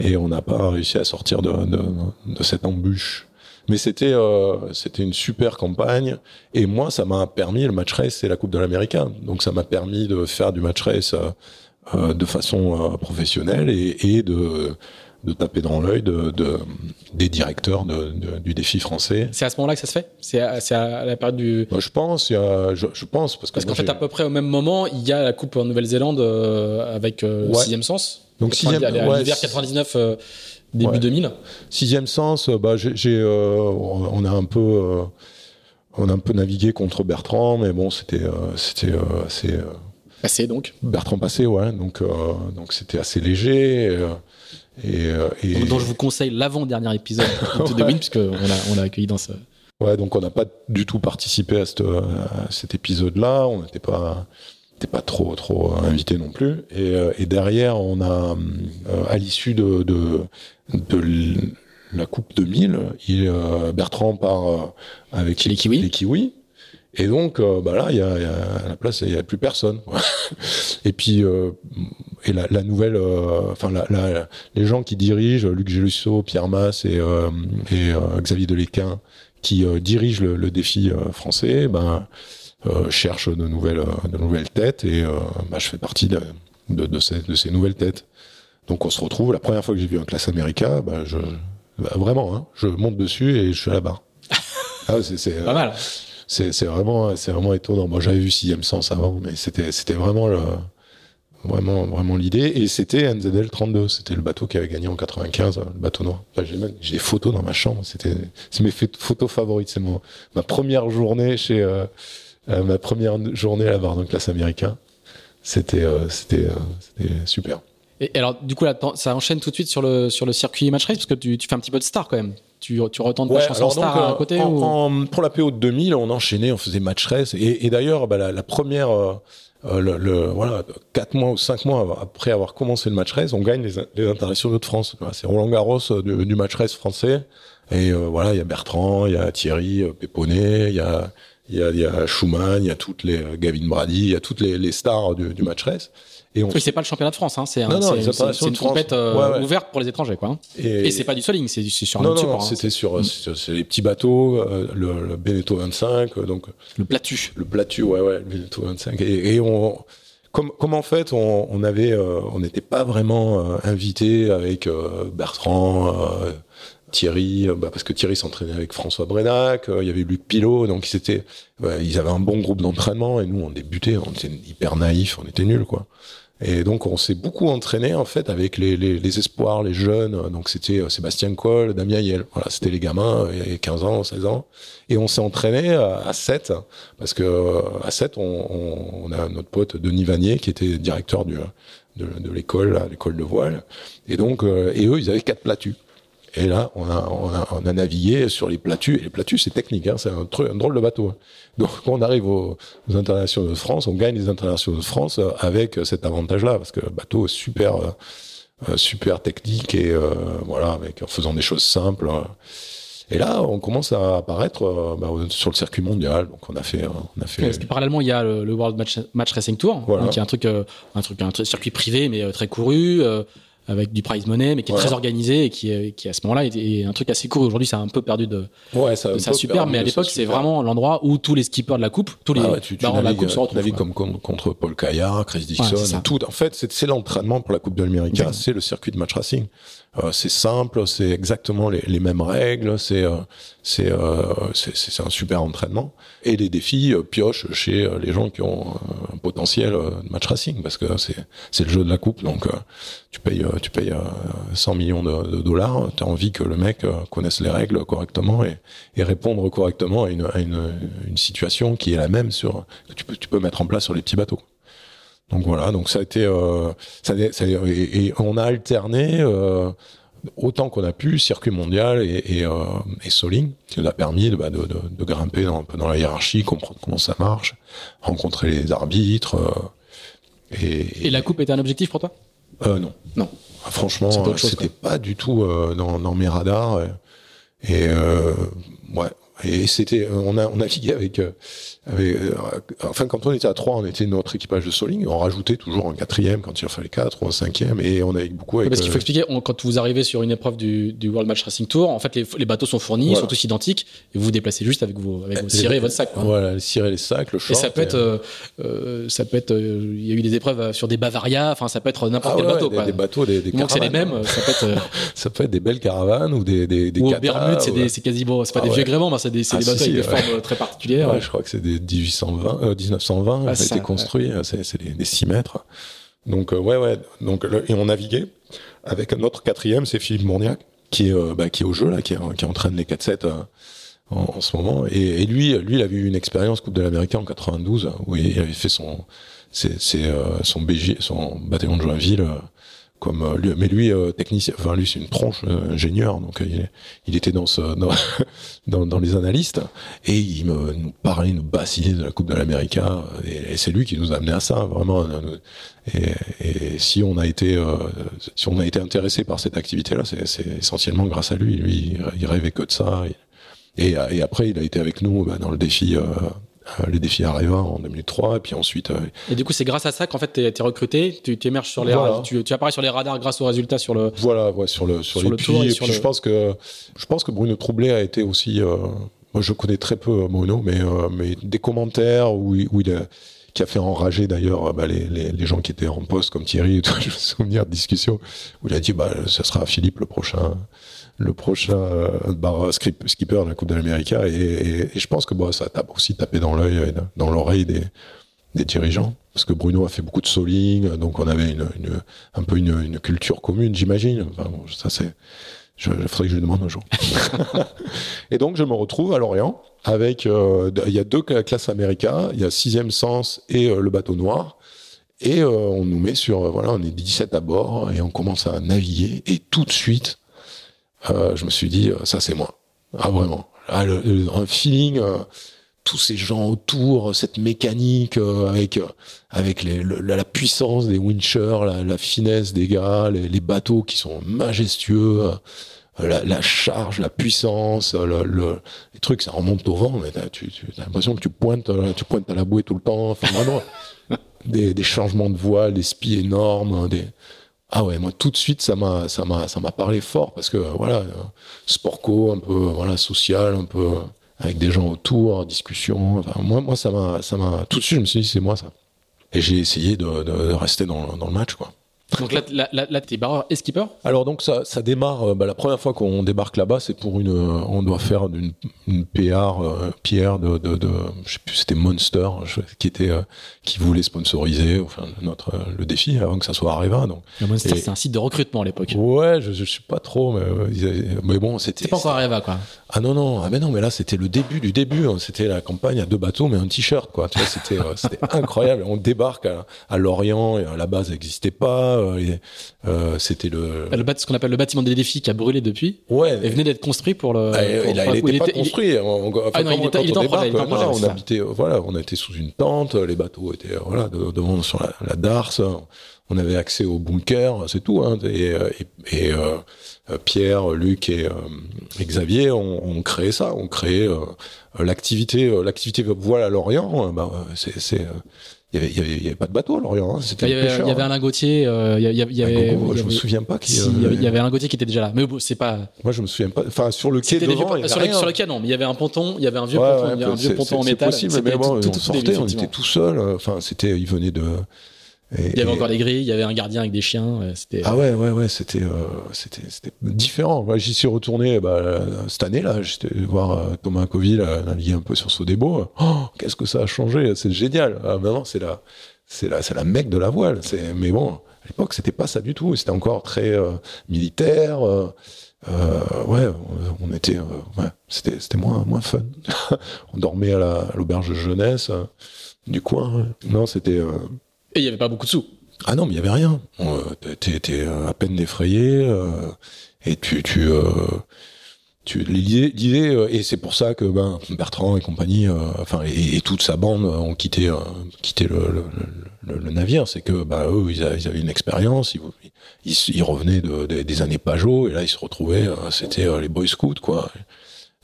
Et on n'a pas réussi à sortir de, de, de cette embûche. Mais c'était euh, c'était une super campagne et moi ça m'a permis le match race c'est la coupe de l'américain donc ça m'a permis de faire du match race euh, de façon euh, professionnelle et, et de de taper dans l'œil de, de, des directeurs de, du défi français. C'est à ce moment-là que ça se fait? C'est à, à, la période du. je pense, il y a, je, je, pense parce, parce qu'en fait à peu près au même moment, il y a la coupe en Nouvelle-Zélande euh, avec euh, ouais. sixième sens. Donc sixième, ouais, l'hiver 99. Euh, début ouais. 2000. Sixième sens, bah j'ai, euh, on a un peu, on a un peu navigué contre Bertrand, mais bon, c'était, c'était assez. Passé donc. Bertrand passé, ouais. Donc, donc c'était assez léger. Et, euh, et... Dont, je vous conseille l'avant-dernier épisode de Win, puisqu'on l'a on a accueilli dans ce. Ouais, donc on n'a pas du tout participé à, cette, à cet épisode-là. On n'était pas. pas trop trop invité non plus. Et, euh, et derrière, on a euh, à l'issue de, de, de l- la Coupe 2000, il, euh, Bertrand part euh, avec Les Kiwis. les Kiwis. Et donc, euh, bah là, y a, y a- à la place, il y a plus personne. et puis, euh, et la, la nouvelle, euh, enfin, la, la- les gens qui dirigent, Luc Gélusso, Pierre Masse et, euh, et euh, Xavier Deléquin, qui euh, dirigent le, le défi euh, français, ben, euh, cherchent de nouvelles, euh, de nouvelles têtes et euh, bah, je fais partie de, de, de ces, de ces nouvelles têtes. Donc on se retrouve, la première fois que j'ai vu un classe américain, bah, je, bah, vraiment, hein, je monte dessus et je suis à la barre. Ah, c'est, Pas mal. c'est, c'est vraiment, c'est vraiment étonnant. Moi, j'avais vu Sixième Sens avant, mais c'était, c'était vraiment le, vraiment, vraiment l'idée. Et c'était NZL 32. C'était le bateau qui avait gagné en 95, le bateau noir. Enfin, j'ai des photos dans ma chambre. C'était, c'est mes ph- photos favorites. C'est mon, ma première journée chez, euh, euh, ma première journée à la barre d'un classe américain. C'était, euh, c'était, c'était super. Et alors, du coup, là, ça enchaîne tout de suite sur le, sur le circuit match race, parce que tu, tu fais un petit peu de star quand même. Tu, tu retentes ta chanson alors star donc, à euh, côté en- ou... en- pour la PO de 2000, on enchaînait, on faisait match race. Et, et d'ailleurs, bah, la, la première, euh, le, le- voilà, quatre mois ou cinq mois après avoir commencé le match race, on gagne les, les internationaux de France. C'est Roland Garros euh, du, du match race français. Et euh, voilà, il y a Bertrand, il y a Thierry euh, Péponnet, il y a, y a, y a Schumann, il y a toutes les Gavin Brady, il y a toutes les, les stars du, du match race. Et on Oui, c'est pas le championnat de France, hein, c'est un- une compète euh, Ouais, ouais. ouverte pour les étrangers, quoi. hein. et, Et, c'est pas du soling, c'est sur un non, hein. c'était sur, sur- sur les petits bateaux, euh, le, le Beneteau 25, euh, donc le platu. le Platu, ouais, ouais, le Veneto 25. Et, et on, comme, comme en fait, on, on avait, euh, on n'était pas vraiment invité avec Bertrand, Thierry, bah, parce que Thierry s'entraînait avec François Brenac, euh, il y avait Luc Pilot, donc ils étaient, ils avaient un bon groupe d'entraînement et nous on débutait, on était hyper naïfs, on était nuls quoi. Et donc on s'est beaucoup entraîné en fait avec les, les, les espoirs, les jeunes. Donc c'était euh, Sébastien Coll, Damien Yel. Voilà, c'était les gamins, euh, il y avait 15 ans, 16 ans. Et on s'est entraîné à à 7 parce que euh, à 7 on, on, on a notre pote Denis Vanier qui était directeur du, de, l'école, l'école de voile. Et donc euh, et eux ils avaient quatre platus. Et là, on a, on a, on a navigué sur les platus. Et les platus, c'est technique, hein, c'est un, truc, un drôle de bateau. hein. Donc, quand on arrive aux, aux internationaux de France, on gagne les internationaux de France euh, avec euh, cet avantage-là, parce que le bateau est super, euh, super technique et euh, voilà, avec en faisant des choses simples. euh. Et là, on commence à apparaître euh, bah, sur le circuit mondial. Donc, on a fait, on a fait. Parce que parallèlement, il y a le, le World Match, Match Racing Tour, Voilà. hein, qui est un truc, un truc, un truc- circuit privé, mais très couru, avec du prize money, mais qui est Voilà. très organisé et qui, est- qui à ce moment-là est, est un truc assez court. Aujourd'hui, ça a un peu perdu de, Ouais, ça a de un sa peu super, perdu mais à l'époque, c'est vraiment l'endroit où tous les skippers de la coupe, tous les Ah ouais, tu, tu barons de la navigues, coupe se retrouvent. navigues quoi. comme, comme contre Paul Caillard, Chris. Dixon, tout. En fait, c'est l'entraînement pour la Coupe de l'Amérique. C'est le circuit de match racing. Euh, c'est simple, c'est exactement les, les mêmes règles. C'est euh, euh, c'est un super entraînement. Et les défis piochent chez les gens qui ont un potentiel de match racing parce que c'est le jeu de la coupe. Donc tu payes tu payes euh, 100 millions de, dollars. Tu as envie que le mec connaisse les règles correctement et, et répondre correctement à une, à une, une situation qui est la même sur que tu peux tu peux mettre en place sur les petits bateaux. Donc voilà, donc ça a été, euh, ça, a- ça a- et, et on a alterné euh, autant qu'on a pu circuit mondial et, et, euh, et Soling, qui nous a permis de, bah, de, de, de grimper dans, un peu dans la hiérarchie, comprendre comment ça marche, rencontrer les arbitres. euh, et, Et la coupe était un objectif pour toi? Euh, non. Non. Ah, Franchement, C'était euh, pas du tout euh, dans, dans mes radars. Et, euh, ouais. Et c'était, on a, on naviguait avec, euh, avec euh, enfin, quand on était à trois, on était notre équipage de Soling. On rajoutait toujours un quatrième quand il en fallait quatre ou un cinquième. Et on avait beaucoup avec. Parce qu'il faut euh, expliquer, on- quand vous arrivez sur une épreuve du, du World Match Racing Tour, en fait, les, les bateaux sont fournis, ils sont tous identiques, et vous vous déplacez juste avec vos, avec vos les- cirés et votre sac. quoi. Voilà, cirer les sacs, le Et short. ça peut être, euh, euh, ça peut être, euh, il y a eu des épreuves sur des Bavaria, enfin, ça peut être n'importe ah quel ouais, bateau. des, quoi. des bateaux, des, des que c'est les mêmes, ça peut être, Ça peut être des belles caravanes ou des, des, des ou Bermudes, c'est ouais. quasiment, c'est pas Ah des ouais. vieux gréments, c'est des, Ah bateaux avec des formes très particulières. Je crois que c'est des 1820, euh, 1920, Ah, ça a été construit, euh, c'est, des, des 6 mètres. Donc, euh, ouais, ouais. Donc, le- et on naviguait avec notre quatrième, c'est Philippe Mourniac, qui est, euh, bah, qui est au jeu, là, qui, est- qui entraîne les 4-7 euh, en, en ce moment. Et, et lui, lui, il avait eu une expérience Coupe de l'Amérique en 92, où il avait fait son, c'est, euh, son BJ, son bataillon de Joinville, lui, mais lui technicien, enfin lui c'est une tronche ingénieur, donc il, était dans, ce, dans, les analystes et il nous parlait, nous bassinait de la Coupe de l'Amérique et, c'est lui qui nous a amené à ça vraiment. Et, si on a été si on a été intéressé par cette activité là, c'est essentiellement grâce à lui. Lui, il rêvait que de ça. Et, après, il a été avec nous bah, dans le défi euh, les défis Areva en 2003 et puis ensuite euh, et du coup c'est grâce à ça qu'en fait tu es, recruté tu émerges sur les radars, tu, tu, apparais sur les radars grâce aux résultats sur le voilà ouais, sur le sur, les le tour et, puis je pense que je pense que Bruno Troublé a été aussi euh, moi je connais très peu Mono mais mais des commentaires où, où il a qui a fait enrager d'ailleurs bah, les, les, les, gens qui étaient en poste comme Thierry, je me souviens de discussions où il a dit bah ça sera Philippe le prochain le prochain euh, skipper de la Coupe de l'Amérique. Et, et, je pense que bon, ça a aussi tapé dans l'œil, dans l'oreille des, des dirigeants. Parce que Bruno a fait beaucoup de soling, donc on avait une, une un peu une, une culture commune, j'imagine. Enfin, bon, ça c'est, je, il faudrait que je lui demande un jour. et donc je me retrouve à Lorient avec, euh, il y a deux classes américaines, il y a sixième sens et euh, le bateau noir. Et euh, on nous met sur, voilà, on est 17 à bord et on commence à naviguer et tout de suite, euh, je me suis dit, euh, ça c'est moi. Ah vraiment. Ah, un feeling, euh, tous ces gens autour, cette mécanique avec avec la, puissance des winchers, la, finesse des gars, les, bateaux qui sont majestueux. La, charge, la puissance, le, les trucs, ça remonte au vent. Mais tu, tu as l'impression que tu pointes, tu pointes à la bouée tout le temps. Des, des changements de voile, des spies énormes, des, ah ouais, moi tout de suite ça m'a ça m'a ça m'a parlé fort parce que voilà, sport co, un peu voilà social, un peu avec des gens autour, discussion. moi moi ça m'a ça m'a tout de suite je me suis dit c'est moi ça. Et j'ai essayé de, rester dans le match quoi. Donc là, là, là, là t'es barreur et skipper? Alors donc ça, ça démarre, euh, bah, la première fois qu'on débarque là-bas, c'est pour une, euh, on doit faire une, une PR, euh, pierre de, de, de, je sais plus, c'était Monster, qui était, qui voulait sponsoriser, enfin notre le défi avant que ça soit Areva. Donc. Monster, c'est un site de recrutement à l'époque. Ouais, je, je sais pas trop, mais, mais bon, c'était. C'est pas encore Areva quoi. Ah non non, ah mais non, mais là c'était le début du début. Hein. C'était la campagne à deux bateaux mais un t-shirt quoi. Tu vois, c'était, c'était incroyable. On débarque à, à Lorient et à la base n'existait pas euh, euh, c'était le, le ce qu'on appelle le bâtiment des défis qui a brûlé depuis. Ouais. Et venait d'être construit pour le. Ah, il, n'était pas construit. On, ah non, il était, il était en projet. on habitait, voilà, on était sous une tente, les bateaux étaient voilà devant sur la, la darse. On avait accès au bunker, c'est tout. Hein, et, et, et euh, Pierre, Luc et, et Xavier ont, ont, créé ça, ont créé l'activité, l'activité voile à Lorient. Bah, c'est il y avait, y avait, pas de bateau à Lorient. Hein. Il y avait, il y avait Alain Gauthier. Euh, il y avait, il y avait, je me souviens pas. Qui, si, il y avait Alain Gauthier qui était déjà là. Mais bon, c'est pas. Moi, je me souviens pas. Enfin, sur le quai devant, sur, le, sur le quai, non. Mais il y avait un ponton. Il y avait un vieux ouais, ponton. Ouais, il y avait un vieux ponton en métal. C'est possible. Mais bon, on sortait, on était tout seul. Enfin, c'était, il venait de il y avait encore les grilles, il y avait un gardien avec des chiens. C'était ah ouais ouais ouais c'était euh, c'était c'était différent. Moi j'y suis retourné bah, cette année là, j'étais voir euh, Thomas Coville naviguer un peu sur Sodebo. Oh qu'est-ce que ça a changé, c'est génial. Ah, maintenant c'est la c'est la c'est la mecque de la voile. C'est mais bon à l'époque c'était pas ça du tout. C'était encore très euh, militaire. Euh, ouais, on était, ouais, c'était, c'était moins, moins fun. on dormait à l'auberge de jeunesse du coin. Non, c'était, et il n'y avait pas beaucoup de sous. Ah non, mais il n'y avait rien. Euh, euh, à peine défrayé euh, et tu, tu, euh, tu l'idée, euh, et c'est pour ça que ben Bertrand et compagnie, enfin et, toute sa bande ont quitté, quitté le, le, le, navire. C'est que ben eux, ils avaient, une expérience, ils, ils, revenaient de, des années Pajot et là ils se retrouvaient, c'était les Boy Scouts quoi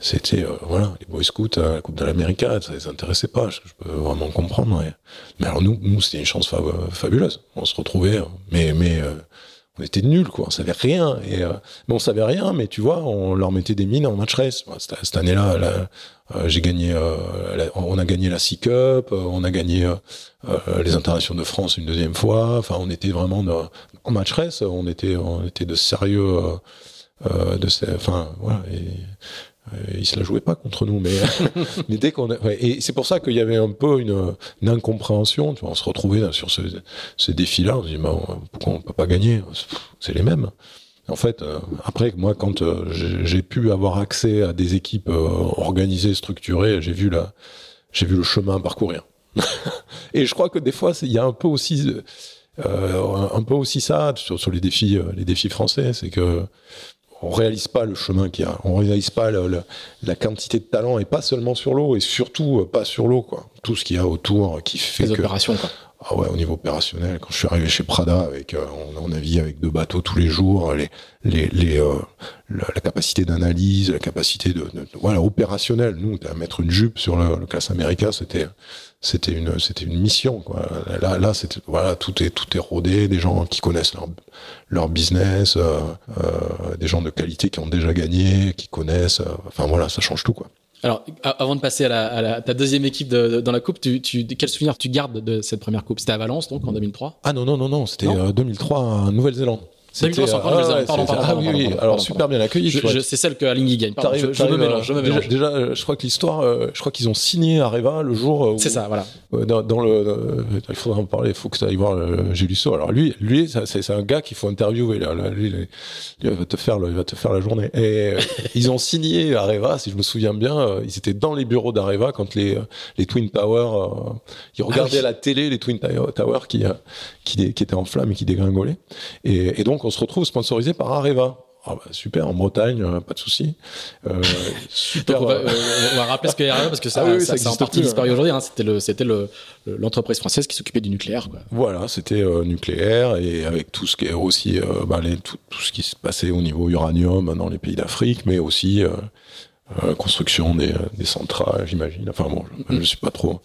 c'était euh, voilà les Boy Scouts à la Coupe de l'Amérique, ça les intéressait pas je, peux vraiment comprendre mais alors nous nous c'était une chance fabuleuse. On se retrouvait euh, mais mais euh, on était nuls quoi. On savait rien et mais on savait rien mais tu vois on leur mettait des mines en match race cette, année-là j'ai gagné on a gagné la C Cup on a gagné les internations de France une deuxième fois. Enfin on était vraiment en match race on était on était de sérieux de enfin voilà euh, il se la jouait pas contre nous, mais, mais dès qu'on et c'est pour ça qu'il y avait un peu une, une incompréhension. Tu vois, on se retrouvait sur ce, ce défi-là, on se dit bah, pourquoi on peut pas gagner? C'est les mêmes. En fait, euh, après, moi, quand euh, j'ai pu avoir accès à des équipes organisées, structurées, j'ai vu la, j'ai vu le chemin parcourir. et je crois que des fois, il y a un peu aussi un peu aussi ça sur, sur les défis, les défis français, c'est que on réalise pas le chemin qu'il y a, on réalise pas la quantité de talent et pas seulement sur l'eau et surtout pas sur l'eau quoi. Tout ce qu'il y a autour qui fait les que opérations quoi. Ah ouais, au niveau opérationnel, quand je suis arrivé chez Prada, avec euh, on, on naviguait avec deux bateaux tous les jours, les, les, euh, la, capacité d'analyse, la capacité de, voilà opérationnel. Nous, à mettre une jupe sur le, le classe américain, c'était c'était une c'était une mission quoi. Là là voilà tout est tout est rodé, des gens qui connaissent leur leur business, euh, euh des gens de qualité qui ont déjà gagné, qui connaissent. enfin voilà, ça change tout quoi. Alors, avant de passer à, la, à la, ta deuxième équipe de, dans la coupe, tu, tu, quel souvenir tu gardes de cette première coupe? C'était à Valence, donc en 2003 Ah non non non non, c'était 2003 en Nouvelle-Zélande. C'était euh, pardon, ah oui, oui. alors super bien accueilli. C'est celle que Alinghi gagne. Pardon, je, je, me mélange, je me mélange. Déjà, déjà, je crois que l'histoire, euh, je crois qu'ils ont signé Areva le jour. Euh, c'est ça, voilà. Dans, dans le, il faudra en parler. Il faut que tu ailles voir Gélusso. Alors lui, lui, c'est un gars qu'il faut interviewer. Là, lui, lui, il va te faire, il va te faire la journée. Et ils ont signé Areva, si je me souviens bien. ils étaient dans les bureaux d'Areva quand les les Twin Towers, ils regardaient ah la télé, les Twin Towers qui qui, qui étaient en flammes et qui dégringolaient. Et, et donc on se retrouve sponsorisé par Areva. Ah bah super, en Bretagne, euh, pas de souci. Euh, super. on, va, euh, on, va, rappeler ce qu'est Areva parce que ça, ah oui, ça, ça, ça en partie disparu hein. aujourd'hui. Hein. C'était le, c'était le, l'entreprise française qui s'occupait du nucléaire. Quoi. Voilà, c'était euh, nucléaire et avec tout ce qui est aussi bah, les, tout, tout, ce qui se passait au niveau uranium dans les pays d'Afrique, mais aussi construction des, des centrales, j'imagine. Enfin bon, je, je suis pas trop.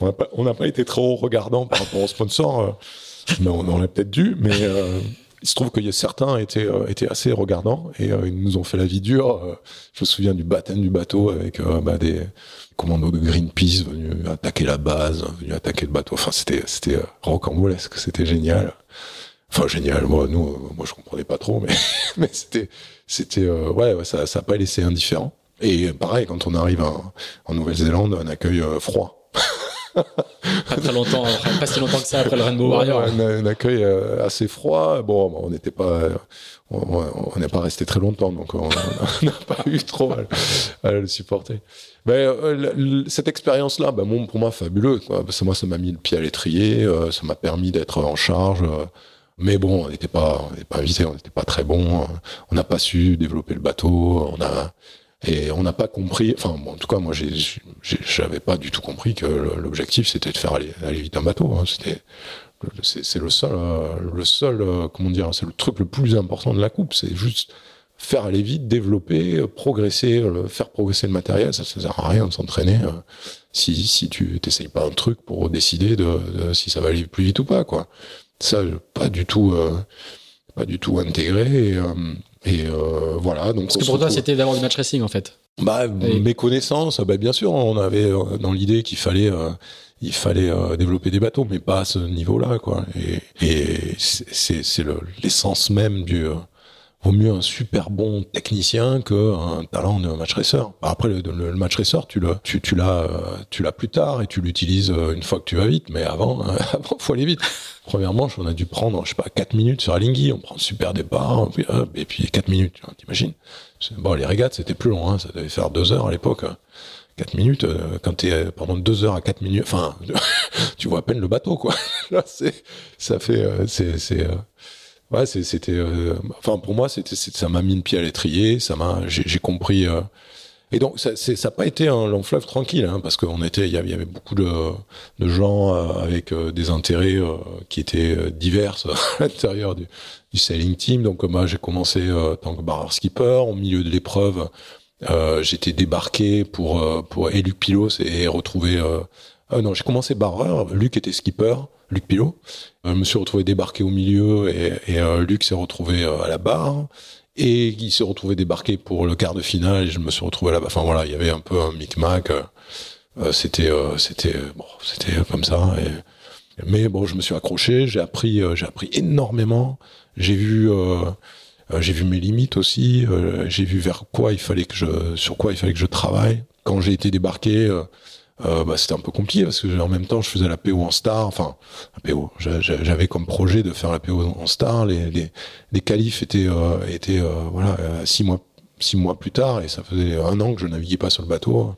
On n'a pas, pas, été trop regardant par rapport aux sponsors, mais on, l'a peut-être dû, mais il se trouve a certains étaient, euh, étaient assez regardants et euh, ils nous ont fait la vie dure. Euh, je me souviens du baptême du bateau avec bah, des commandos de Greenpeace venus attaquer la base, venus attaquer le bateau. Enfin, c'était c'était rocambolesque, c'était génial. Enfin, génial. Moi, nous, moi, je comprenais pas trop, mais c'était c'était ouais, ça ça a pas laissé indifférent. Et pareil, quand on arrive en Nouvelle-Zélande, un accueil froid pas très longtemps, pas si longtemps que ça après le Rainbow Warrior. Un, accueil euh, assez froid. Bon, on n'était pas, on n'est pas resté très longtemps, donc on n'a pas eu trop à, le supporter. Mais euh, cette expérience-là, bah, bon, pour moi, fabuleux. Quoi, parce que moi, ça m'a mis le pied à l'étrier, euh, ça m'a permis d'être en charge. mais bon, on n'était pas, on n'était pas invité, on n'était pas très bon. on n'a pas su développer le bateau. On a, et on n'a pas compris, enfin bon, en tout cas moi j'avais pas du tout compris que l'objectif c'était de faire aller, aller vite un bateau. Hein. C'était c'est le seul, euh, le seul, euh, comment dire, c'est le truc le plus important de la coupe. C'est juste faire aller vite, développer, progresser, faire progresser le matériel. Ça, ça sert à rien de s'entraîner euh, si si tu t'essayes pas un truc pour décider de, si ça va aller plus vite ou pas quoi. Ça pas du tout, pas du tout intégré. Et, et euh, voilà. Donc Parce que pour toi, c'était d'abord du match racing en fait. Bah, mes connaissances, bah, bien sûr, on avait euh, dans l'idée qu'il fallait, euh, il fallait euh, développer des bateaux, mais pas à ce niveau-là, quoi. Et, et c'est, c'est l'essence même du, vaut mieux un super bon technicien qu'un talent de match racer. Après, le, le, match racer, tu l'as, tu, tu l'as, tu l'as plus tard et tu l'utilises une fois que tu vas vite. Mais avant, avant, faut aller vite. Première manche, on a dû prendre, je sais pas, 4 minutes sur Alinghi. On prend un super départ, et puis 4 minutes, t'imagines. Bon, les régates, c'était plus long, hein, ça devait faire 2 heures à l'époque. 4 minutes, euh, quand t'es euh, pendant 2 heures à 4 minutes, enfin, tu vois à peine le bateau, quoi. Là, c'est, ça fait, euh, c'est, c'est, ouais, c'était, enfin, pour moi, ça m'a mis le pied à l'étrier, ça m'a, j'ai compris, et donc, ça n'a pas été un long fleuve tranquille, hein, parce qu'on était, il y avait beaucoup de, gens euh, avec euh, des intérêts euh, qui étaient divers à l'intérieur du, sailing team. Donc, moi, j'ai commencé en tant que barreur skipper. Au milieu de l'épreuve, j'étais débarqué pour pour et Luc Pilos et, retrouver. non, j'ai commencé barreur. Luc était skipper. Luc Pilot. je me suis retrouvé débarqué au milieu et, et Luc s'est retrouvé à la barre et il s'est retrouvé débarqué pour le quart de finale et je me suis retrouvé là-bas. Enfin voilà, il y avait un peu un micmac. Euh, euh c'était euh, c'était bon, c'était comme ça. Mais bon, je me suis accroché, j'ai appris euh, j'ai appris énormément. J'ai vu j'ai vu mes limites aussi. j'ai vu vers quoi il fallait que je sur quoi il fallait que je travaille. Quand j'ai été débarqué euh, bah, c'était un peu compliqué parce que en même temps je faisais la PO en star, enfin la PO, j'avais comme projet de faire la PO en star. Les les, les qualifs étaient euh, étaient euh, voilà euh, six mois six mois plus tard et ça faisait un an que je naviguais pas sur le bateau.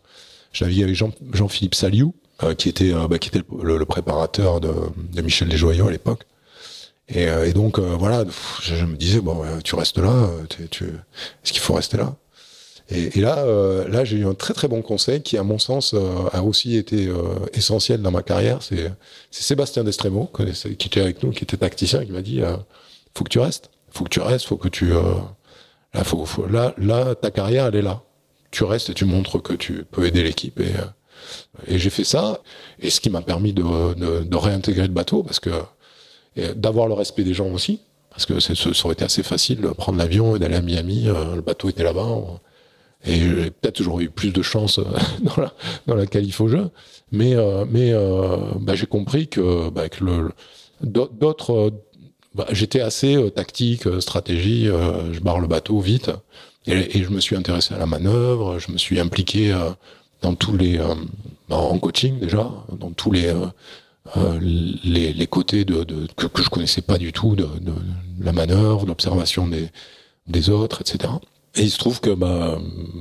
Je naviguais avec Jean Jean-Philippe Saliou qui était bah, qui était le, le, préparateur de, de Michel Desjoyaux à l'époque. Et, euh, et donc euh, voilà, je, me disais bon, euh, tu restes là, euh, t'es- tu, est-ce qu'il faut rester là? Et, là, euh, là, j'ai eu un très très bon conseil qui, à mon sens, euh, a aussi été euh, essentiel dans ma carrière. C'est, Sébastien Destremo, qui était avec nous, qui était tacticien, qui m'a dit faut que tu restes, faut que tu restes, faut que tu, là, là, ta carrière, elle est là. Tu restes et tu montres que tu peux aider l'équipe. Et, j'ai fait ça, et ce qui m'a permis de, de, réintégrer le bateau, parce que d'avoir le respect des gens aussi, parce que ça aurait été assez facile de prendre l'avion et d'aller à Miami. le bateau était là-bas. Et j'ai- peut-être j'aurais eu plus de chance euh, dans la dans qualif au jeu, mais euh, euh, bah, j'ai compris que, bah, d'autres bah, j'étais assez tactique, stratégie, je barre le bateau vite et, je me suis intéressé à la manœuvre, je me suis impliqué dans tous les en coaching déjà, dans tous les les, côtés que, que je connaissais pas du tout de, la manœuvre, d'observation des des autres, etc. Et il se trouve que bah,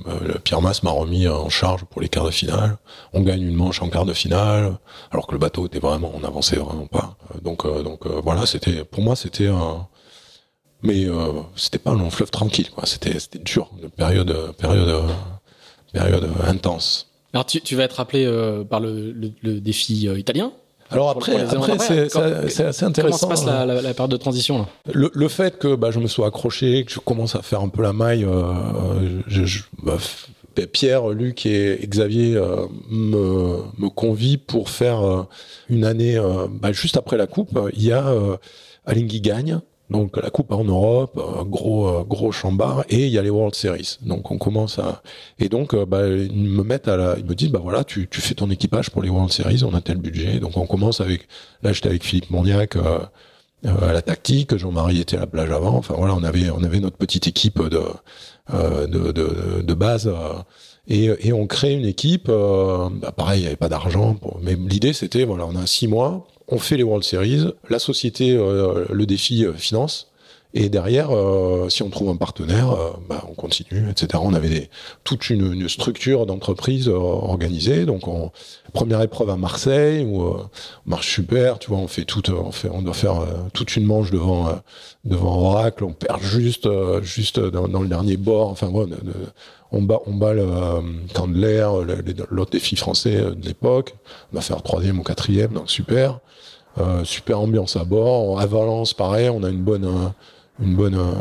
euh, Pierre Masse m'a remis en charge pour les quarts de finale. On gagne une manche en quart de finale, alors que le bateau était vraiment, on n'avançait vraiment pas. Donc, euh, donc euh, voilà, c'était pour moi c'était un, mais euh, c'était pas un long fleuve tranquille, quoi. C'était c'était dur, une période période période intense. Alors tu, tu vas être rappelé euh, par le, le, le défi italien. Alors après, c'est assez Comment intéressant. se passe la, la, la période de transition là? Le, le fait que bah, je me sois accroché, que je commence à faire un peu la maille, euh, je, je- bah, Pierre, Luc et Xavier euh, me, me convient pour faire euh, une année euh, bah, juste après la coupe. Il y a euh, Alinghi gagne. Donc la coupe en Europe, gros gros chambard, et il y a les World Series. Donc on commence à et donc euh, bah, ils me mettent à la, ils me disent bah voilà tu, tu fais ton équipage pour les World Series, on a tel budget. Donc on commence avec là j'étais avec Philippe Mondiac euh, euh, à la tactique, Jean-Marie était à la plage avant. Enfin voilà, on avait on avait notre petite équipe de euh, de, de, de base euh, et, et on crée une équipe. Bah, pareil, il n'y avait pas d'argent, mais l'idée c'était voilà, on a six mois, on fait les World Series, la société euh, le défi euh, finance. Et derrière, euh, si on trouve un partenaire, euh, bah, on continue, etc. On avait des, toute une, une structure d'entreprise euh, organisée. Donc, on, première épreuve à Marseille où euh, on marche super, tu vois, on fait toute, on fait, on doit faire toute une manche devant devant Oracle, on perd juste juste dans, le dernier bord. Enfin, ouais, on bat on bat le Candler, le- le- l'autre défi français de l'époque. On va faire troisième ou quatrième, donc super. Super ambiance à bord. À Valence, pareil, on a une bonne une bonne euh,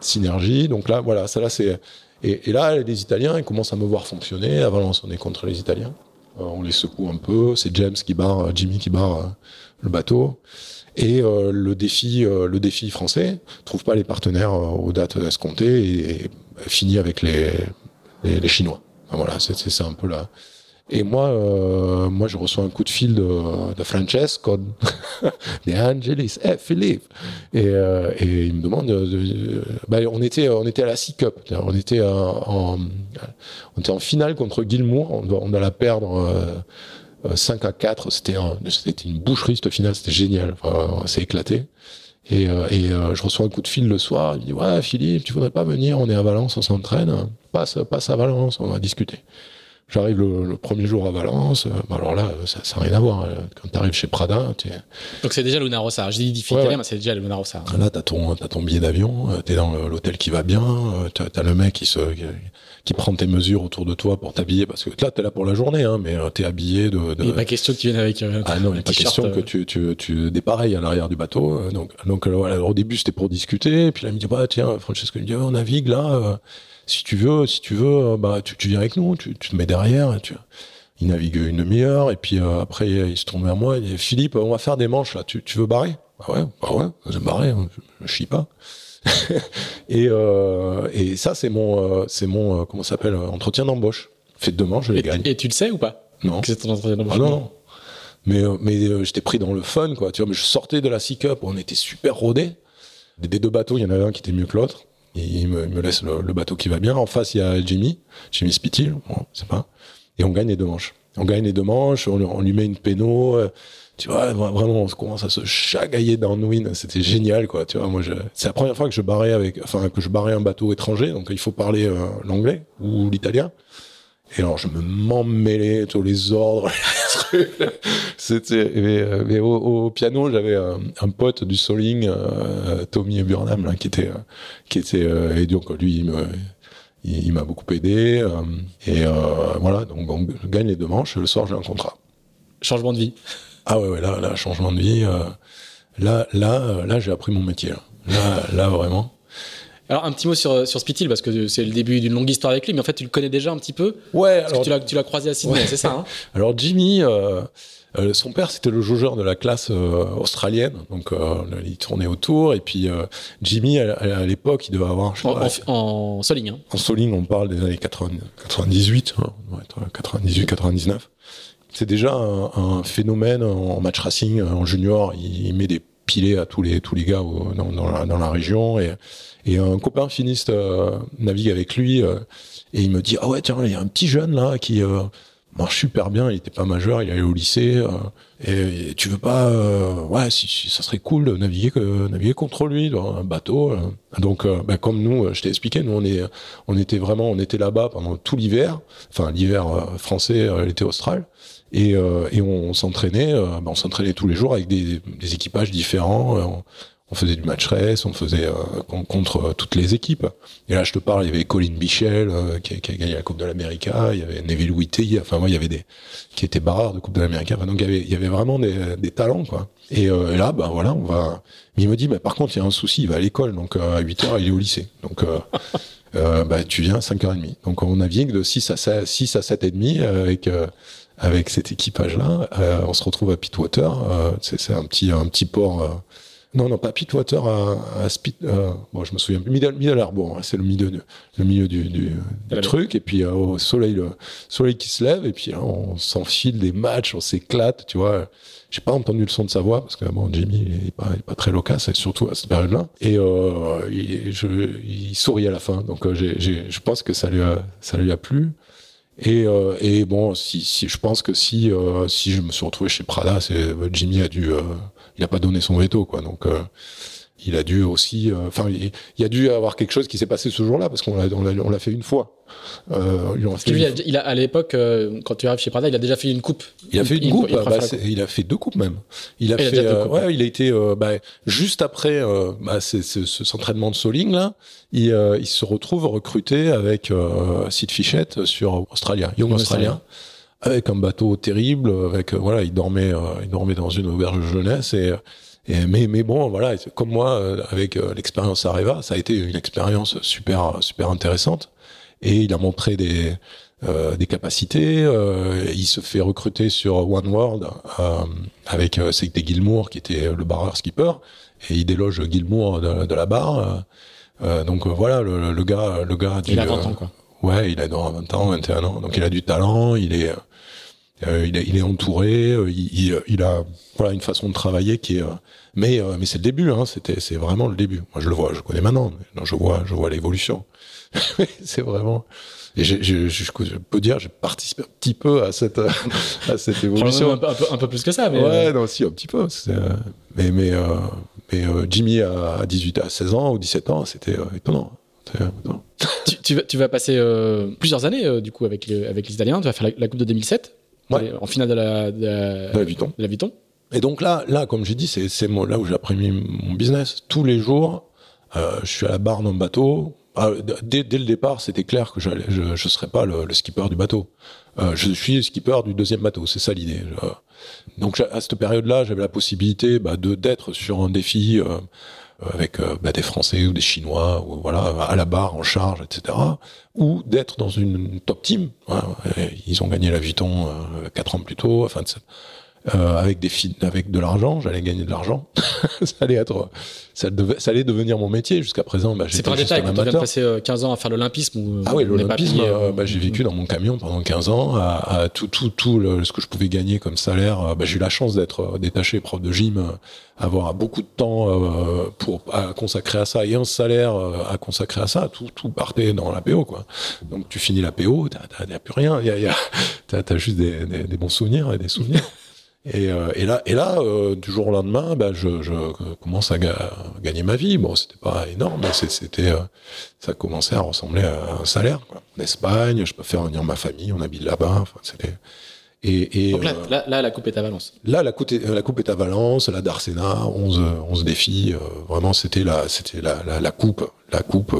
synergie. Donc là, voilà, ça là c'est et, là les Italiens ils commencent à me voir fonctionner. À Valence, on est contre les Italiens. Euh, on les secoue un peu. C'est James qui barre, euh, Jimmy qui barre le bateau. Et le défi, le défi français trouve pas les partenaires aux dates escomptées et, et finit avec les, les, Chinois. Voilà, c'est ça un peu là. Et moi, euh, moi, je reçois un coup de fil de, Francesco de Angelis, eh Philippe, et, euh, et il me demande, de, de- bah, on était, on était à la C Cup, on était euh, en, on était en finale contre Gilmour, on on la perdre. euh, euh, 5 à 4, c'était un- une boucherie cette finale, c'était génial, enfin, on s'est éclaté. Et, je reçois un coup de fil le soir, il me dit ouais Philippe, tu voudrais pas venir, on est à Valence, on s'entraîne, passe, passe à Valence, on va discuter. J'arrive le, le premier jour à Valence, euh, bah alors là ça ça n'a rien à voir. euh, Quand tu arrives chez Prada, t'es- Donc c'est déjà Luna Rossa. Je dis défi Ouais, ouais. mais c'est déjà Luna Rossa. Là, t'as ton, t'as ton billet d'avion, euh, t'es dans l'hôtel qui va bien, euh, t'as, t'as le mec qui se, qui, qui prend tes mesures autour de toi pour t'habiller, parce que là, t'es là pour la journée, hein, mais euh, t'es habillé de. de Il n'est pas question que tu viennes avec euh, ah non, il n'est pas question euh, que tu, tu, tu dépareilles à l'arrière du bateau. euh, Donc, donc euh, voilà, au début, c'était pour discuter. Et puis là, il me dit, bah, tiens, Francesco, il me dit, on navigue là. euh, si tu veux, si tu veux, euh, bah, tu, tu viens avec nous, tu, tu te mets derrière. Et tu... Il navigue une demi-heure. Et puis euh, après, il se tourne vers moi. Il dit, Philippe, on va faire des manches là. Tu, tu veux barrer? Bah ouais, bah ouais, je vais barrer. hein, Je, je chie pas. et, euh, et ça, c'est mon, euh, c'est mon, comment s'appelle, entretien d'embauche. Fait de manches, je les Et, gagne. et tu le sais ou pas? Non. Que c'est ton entretien d'embauche Ah non, non. Mais, mais euh, j'étais pris dans le fun, quoi. Tu vois, mais je sortais de la Sea Cup, on était super rodés. Des, des deux bateaux, il y en avait un qui était mieux que l'autre. Il me, il me laisse le, le bateau qui va bien. En face, il y a Jimmy, Jimmy Spittil, bon, c'est pas. Et on gagne les deux manches. On gagne les deux manches, on, on lui met une péno. euh, tu vois, vra- vraiment, on commence à se chagailler downwind. C'était génial, quoi. Tu vois, moi, c'est la première fois que je barrais avec, enfin, que je barrais un bateau étranger. Donc, il faut parler euh, l'anglais ou l'italien. Et alors, je me m'emmêlais tous les ordres. C'était, mais, au, piano, j'avais un, pote du Soling, Tommy Burnham, qui était, qui était, et donc lui, il me, il, m'a beaucoup aidé. et voilà, donc on gagne les deux manches. Le soir, j'ai un contrat. Changement de vie. Ah ouais, ouais là, là, changement de vie. là, là, là, j'ai appris mon métier. Là, là, vraiment. Alors un petit mot sur, sur Spitil parce que c'est le début d'une longue histoire avec lui, mais en fait tu le connais déjà un petit peu. Ouais. Parce alors, que tu l'as croisé à Sydney, c'est ça. Hein alors Jimmy, euh, euh, son père c'était le jaugeur de la classe euh, australienne, donc il tournait autour et puis Jimmy à, l'époque il devait avoir. Je en, en, soling. Hein. En soling, on parle des années 80, 98, 98, 99. C'est déjà un, phénomène en match racing en junior. Il, met des pilés à tous les tous les gars dans, dans, la, dans la région et et un copain finiste euh, navigue avec lui euh, et il me dit ah ouais tiens il y a un petit jeune là qui euh, marche super bien. Il était pas majeur, il allait au lycée. et, tu veux pas ouais si, ça serait cool de naviguer naviguer contre lui dans un bateau. Donc bah, comme nous, je t'ai expliqué, nous on est on était vraiment on était là-bas pendant tout l'hiver. Enfin l'hiver français, l'été austral. Et, et on, s'entraînait, bah, on s'entraînait tous les jours avec des, des équipages différents on faisait du match race, on faisait euh, contre euh, toutes les équipes. Et là, je te parle, il y avait Colin Bichel euh, qui, a, gagné la Coupe de l'Amérique, il y avait Neville Whitty, enfin moi, il y avait des qui étaient barreurs de Coupe de l'Amérique. donc il y avait, il y avait vraiment des, des talents, quoi. Et, là, ben voilà, on va. il me dit, mais par contre, il y a un souci, il va à l'école, donc à 8 heures, il est au lycée. Donc bah, tu viens à 5h30. Donc on navigue de 6 à 7, 6 à 7h30 avec avec cet équipage-là. on se retrouve à Pittwater. c'est un petit un petit port non, non, pas Pitwater à, à euh, bon, je me souviens. Middle, Middle Harbour, hein, c'est le milieu, le milieu du, du, truc. Et puis euh, au soleil, le soleil qui se lève. Et puis on s'enfile des matchs, on s'éclate, tu vois. J'ai pas entendu le son de sa voix parce que bon, Jimmy il est pas, il est pas très loquace, surtout à cette période-là. Et euh, il, je, il sourit à la fin. Donc euh, j'ai, je pense que ça lui a, ça lui a plu. Et, euh, et bon, si, si, je pense que si, euh, si je me suis retrouvé chez Prada, c'est Jimmy a dû il a pas donné son veto, quoi. Donc, euh, il a dû aussi, euh, enfin, il, y a dû avoir quelque chose qui s'est passé ce jour-là parce qu'on l'a, on l'a, fait une fois. Euh, il, a, à l'époque, euh, quand tu arrives chez Prada, il a déjà fait une coupe. Il a fait une, coupe. Bah, il, a fait deux coupes même. Il a fait, a ouais, il a été bah, juste après bah, c'est, ce, cet entraînement de soling là, il, il se retrouve recruté avec Sid Fichette sur Australia, Young Australia avec un bateau terrible, avec euh, voilà, il dormait, euh, il dormait dans une auberge de jeunesse et, et mais mais bon voilà, comme moi euh, avec l'expérience Areva, ça a été une expérience super super intéressante et il a montré des des capacités. il se fait recruter sur One World avec c'était Gilmour qui était le barreur skipper et il déloge Gilmour de, de la barre. donc voilà, le, le, gars, le gars. Il a 20 ans quoi. Ouais, il a 20 ans, 21 ans. Donc il a du talent, il est euh, il, est, il, est entouré, euh, il, il, a voilà une façon de travailler qui est. Euh, mais mais c'est le début, hein, c'était c'est vraiment le début. Moi je le vois, je connais maintenant, non, je vois je vois l'évolution. c'est vraiment. Et je, je, je, peux dire, j'ai participé un petit peu à cette à cette évolution. Un peu, un, peu, plus que ça, mais ouais, non, si un petit peu. mais mais mais Jimmy à 18 à 16 ans ou 17 ans, c'était étonnant. Tu, tu, vas, tu vas passer plusieurs années du coup avec, avec les Italiens. Tu vas faire la, la Coupe de 2007 en finale de la, de la, Vuitton. De la Vuitton. Et donc là, là, comme j'ai dit, c'est, là où j'ai appris mon business. Tous les jours, euh, je suis à la barre d'un bateau. Ah, dès, dès, le départ, c'était clair que je ne serais pas le, le, skipper du bateau. Euh, je suis le skipper du deuxième bateau, c'est ça l'idée. donc à cette période-là, j'avais la possibilité bah, de d'être sur un défi euh, avec euh, bah, des Français ou des Chinois, ou voilà, à la barre, en charge, etc. Ou d'être dans une top team. ils ont gagné la Vuitton euh, quatre ans plus tôt. Enfin, euh, avec des avec de l'argent, j'allais gagner de l'argent. ça allait être, ça, devait, ça allait devenir mon métier. Jusqu'à présent, bah, c'est pas un détail. Quand tu viens de passer 15 ans à faire l'olympisme. Ah oui, l'olympisme. Euh, bah, j'ai vécu dans mon camion pendant 15 ans, à, à tout, tout, tout le, ce que je pouvais gagner comme salaire. Bah, j'ai eu la chance d'être détaché prof de gym, avoir beaucoup de temps euh, pour à consacrer à ça et un salaire à consacrer à ça. Tout, tout partait dans la PO, quoi. Donc tu finis la PO, t'as plus rien. Il y a, y a, t'as as juste des, des, des bons souvenirs et des souvenirs. Et, euh, et, là, et là euh, du jour au lendemain, bah, je, je commence à gagner ma vie. Bon, c'était pas énorme, mais c'était, euh, ça commençait à ressembler à un salaire. Quoi. En Espagne, je peux faire venir ma famille, on habite là-bas. Enfin, c'était Et, Donc là, là, la coupe est à Valence. Là, la coupe est, la coupe est à Valence, la d'Arsena, 11, 11 défis. vraiment, c'était la, c'était la, la, la, coupe, la coupe.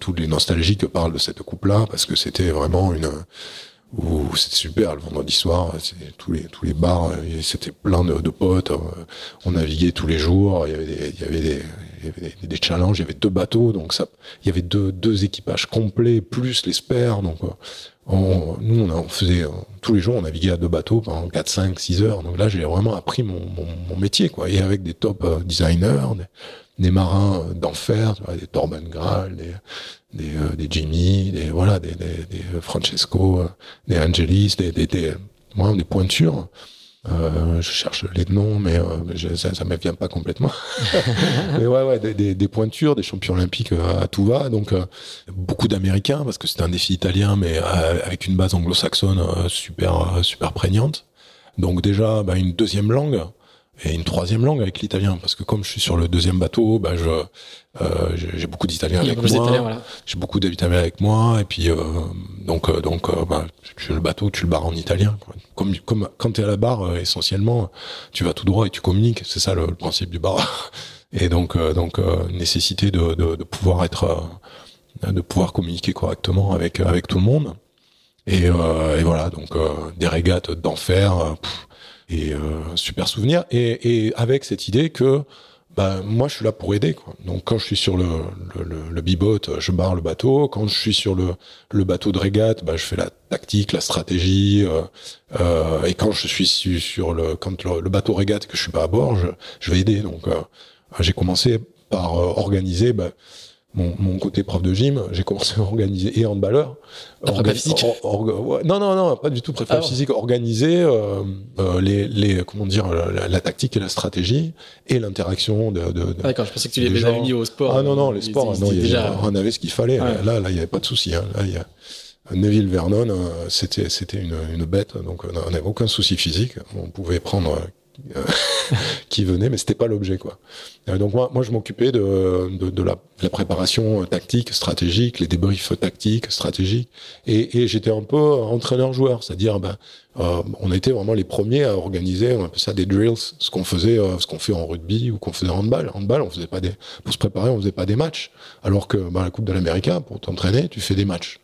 tous les nostalgiques parlent de cette coupe-là parce que c'était vraiment une où c'était super le vendredi soir, tous les tous les bars, c'était plein de, de, potes, on naviguait tous les jours, il y avait des, il y avait des, il y avait des, challenges, il y avait deux bateaux, donc ça, il y avait deux, deux équipages complets plus les spares, donc on, nous on, on faisait tous les jours on naviguait à deux bateaux pendant 4, 5, 6 heures, donc là j'ai vraiment appris mon, mon, mon, métier quoi, et avec des top designers, des, des marins d'enfer, des Torben Graal, des, des, euh, des Jimmy, des voilà, des, des, des Francesco, euh, des Angelis, des des, des, moi, des pointures. Euh, je cherche les noms, mais euh, je, ça, ça me vient pas complètement. mais ouais, ouais, des, des, des, pointures, des champions olympiques euh, à tout va. Donc beaucoup d'Américains parce que c'était un défi italien, mais avec une base anglo-saxonne super super prégnante. Donc déjà, bah, une deuxième langue et une troisième langue avec l'italien parce que comme je suis sur le deuxième bateau bah je euh, j'ai beaucoup d'italiens avec moi voilà. j'ai beaucoup d'italiens avec moi et puis euh, donc euh, donc euh, bah, tu, le bateau tu le barres en italien quoi. comme comme quand tu es à la barre euh, essentiellement tu vas tout droit et tu communiques c'est ça le, le, principe du bar et donc donc nécessité de, de, de, pouvoir être de pouvoir communiquer correctement avec avec tout le monde et, et voilà donc des régates d'enfer et euh, super souvenir. Et, et, avec cette idée que bah, moi je suis là pour aider quoi. donc quand je suis sur le, le, le, le bibot je barre le bateau. Quand je suis sur le, le bateau de régate bah, je fais la tactique la stratégie euh, euh, et quand je suis sur le quand le, le, bateau régate que je suis pas à bord je, je vais aider. Donc euh, j'ai commencé par euh, organiser bah, mon, mon, côté prof de gym, j'ai commencé à organiser et handballeur. Orga physique ouais, Non, non, non, pas du tout prépa ah, physique. Organiser euh, euh, les, les, comment dire, la, la, tactique et la stratégie et l'interaction de. de, de ah, D'accord, je pensais que tu les avais unis au sport. Ah non, non, les sports, non, déjà... on avait ce qu'il fallait. Ouais. Là, là, il n'y avait pas de souci. Hein. Là, il y a Neville Vernon, euh, c'était, c'était une, une bête, donc on n'avait aucun souci physique. On pouvait prendre qui venait, mais c'était pas l'objet quoi. Euh, donc moi, moi je m'occupais de, de, de, la, de, la, préparation tactique, stratégique, les débriefs tactiques, stratégiques, et, et j'étais un peu entraîneur-joueur, c'est-à-dire ben euh, on était vraiment les premiers à organiser un peu ça des drills, ce qu'on faisait, euh, ce qu'on fait en rugby ou qu'on faisait en handball. En handball, on faisait pas des, pour se préparer, on faisait pas des matchs, alors que ben, la Coupe de l'Amérique, pour t'entraîner, tu fais des matchs.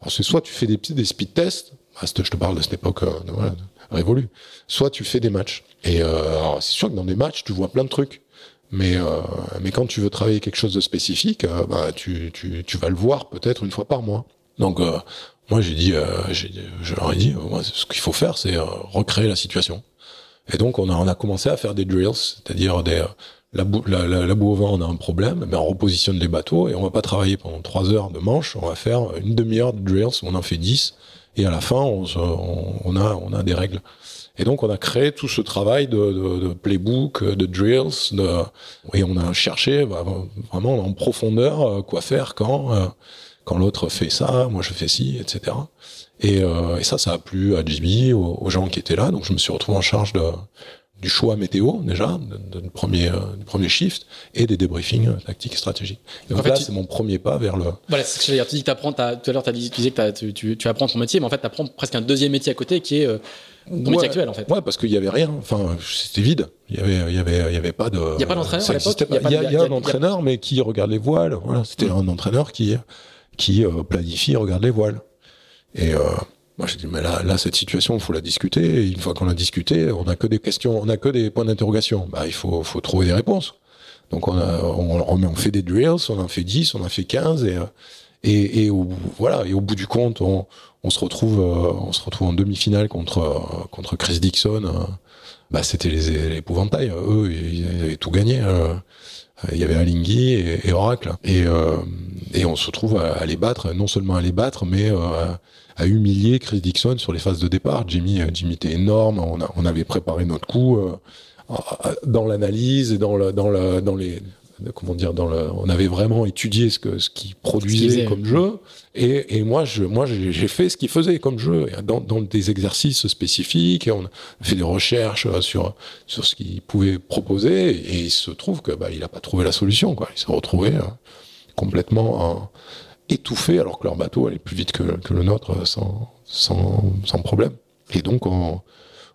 Alors c'est soit tu fais des petits des speed tests, je te parle de cette époque, euh, voilà, révolue. Soit tu fais des matchs. Et euh, c'est sûr que dans des matchs, tu vois plein de trucs. Mais, euh, mais quand tu veux travailler quelque chose de spécifique, euh, bah, tu, tu, tu vas le voir peut-être une fois par mois. Donc euh, moi j'ai dit, euh, je leur ai dit, ce qu'il faut faire, c'est recréer la situation. Et donc on a, on a commencé à faire des drills, c'est-à-dire des la, boue, la, boue au vent, on a un problème, mais on repositionne les bateaux et on va pas travailler pendant trois heures de manche, on va faire une demi-heure de drills, on en fait dix, et à la fin on, on, a, on a des règles. Et donc on a créé tout ce travail de, de, de playbook, de drills, de, et on a cherché vraiment en profondeur euh, quoi faire quand euh, quand l'autre fait ça, moi je fais ci, etc. Et, euh, et ça, ça a plu à Jimmy, aux, gens qui étaient là. Donc je me suis retrouvé en charge de du choix météo déjà, de, premier, euh, du premier shift, et des débriefings tactiques et stratégiques. Donc, en fait, là, tu... c'est mon premier pas vers le... Voilà, c'est ce que j'allais dire. Tu dis que apprends, tout à l'heure, tu disais que tu, tu, tu, apprends ton métier, mais en fait, tu apprends presque un deuxième métier à côté qui est euh, ton ouais, métier actuel, en fait. Ouais, parce qu'il y avait rien. Enfin, c'était vide. Il y avait, il y avait, il y avait pas de... Il n'y a pas d'entraîneur à l'époque Il y a, y a, un entraîneur, mais qui regarde les voiles. Voilà, c'était mmh. un entraîneur qui, qui euh, planifie, regarde les voiles. Et... Euh, moi, j'ai dit, mais là, là, cette situation, il faut la discuter. Et une fois qu'on l'a discuté, on n'a que des questions, on n'a que des points d'interrogation. Bah, il faut, faut trouver des réponses. Donc, on, a, on, on, fait des drills, on en fait 10, on en fait 15, et, et, et voilà. Et au bout du compte, on, on se retrouve, on se retrouve en demi-finale contre, contre Chris Dixon. Bah, c'était l'épouvantail. Eux, ils avaient tout gagné. Il y avait Alinghi et, Oracle. Et, euh, et on se retrouve à, à, les battre, non seulement à les battre, mais euh, à humilier Chris Dixon sur les phases de départ. Jimmy, euh, Jimmy était énorme. On, a, on avait préparé notre coup euh, dans l'analyse et dans, le, dans, le, dans les comment dire dans le, on avait vraiment étudié ce que ce qu'il produisait comme jeu. Et, et moi je moi j'ai fait ce qu'il faisait comme jeu. Dans, dans des exercices spécifiques et on a fait des recherches sur sur ce qu'il pouvait proposer. Et il se trouve que bah il a pas trouvé la solution quoi. Il s'est retrouvé euh, complètement étouffés alors que leur bateau allait plus vite que, que le nôtre sans, sans, sans problème. Et donc, on,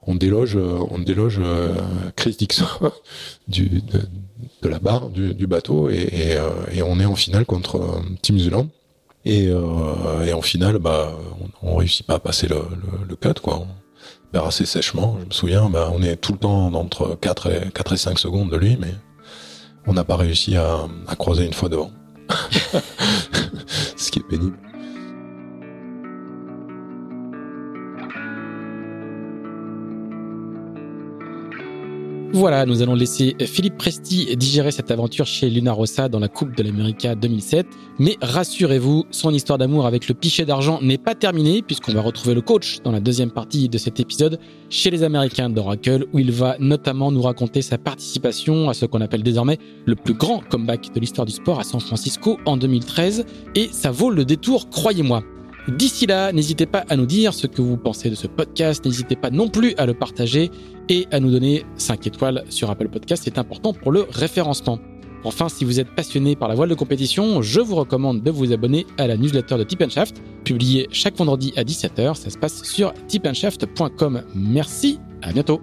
on déloge, on déloge Chris Dixon du, de, la barre du, bateau et, et, on est en finale contre Tim Zuland. Et, et en finale, bah, on, on, réussit pas à passer le, le, le cut, quoi. On perd assez sèchement. Je me souviens, bah, on est tout le temps entre 4 et, 4 et 5 secondes de lui, mais on n'a pas réussi à, à croiser une fois devant. Ce qui est pénible. Voilà, nous allons laisser Philippe Presti digérer cette aventure chez Luna Rossa dans la Coupe de l'América 2007. Mais rassurez-vous, son histoire d'amour avec le pichet d'argent n'est pas terminée puisqu'on va retrouver le coach dans la deuxième partie de cet épisode chez les Américains d'Oracle où il va notamment nous raconter sa participation à ce qu'on appelle désormais le plus grand comeback de l'histoire du sport à San Francisco en 2013 et ça vaut le détour, croyez-moi. D'ici là, n'hésitez pas à nous dire ce que vous pensez de ce podcast, n'hésitez pas non plus à le partager et à nous donner 5 étoiles sur Apple Podcast, c'est important pour le référencement. Enfin, si vous êtes passionné par la voile de compétition, je vous recommande de vous abonner à la newsletter de Tip Shaft, publiée chaque vendredi à 17h. Ça se passe sur tipandshaft.com. Merci, à bientôt.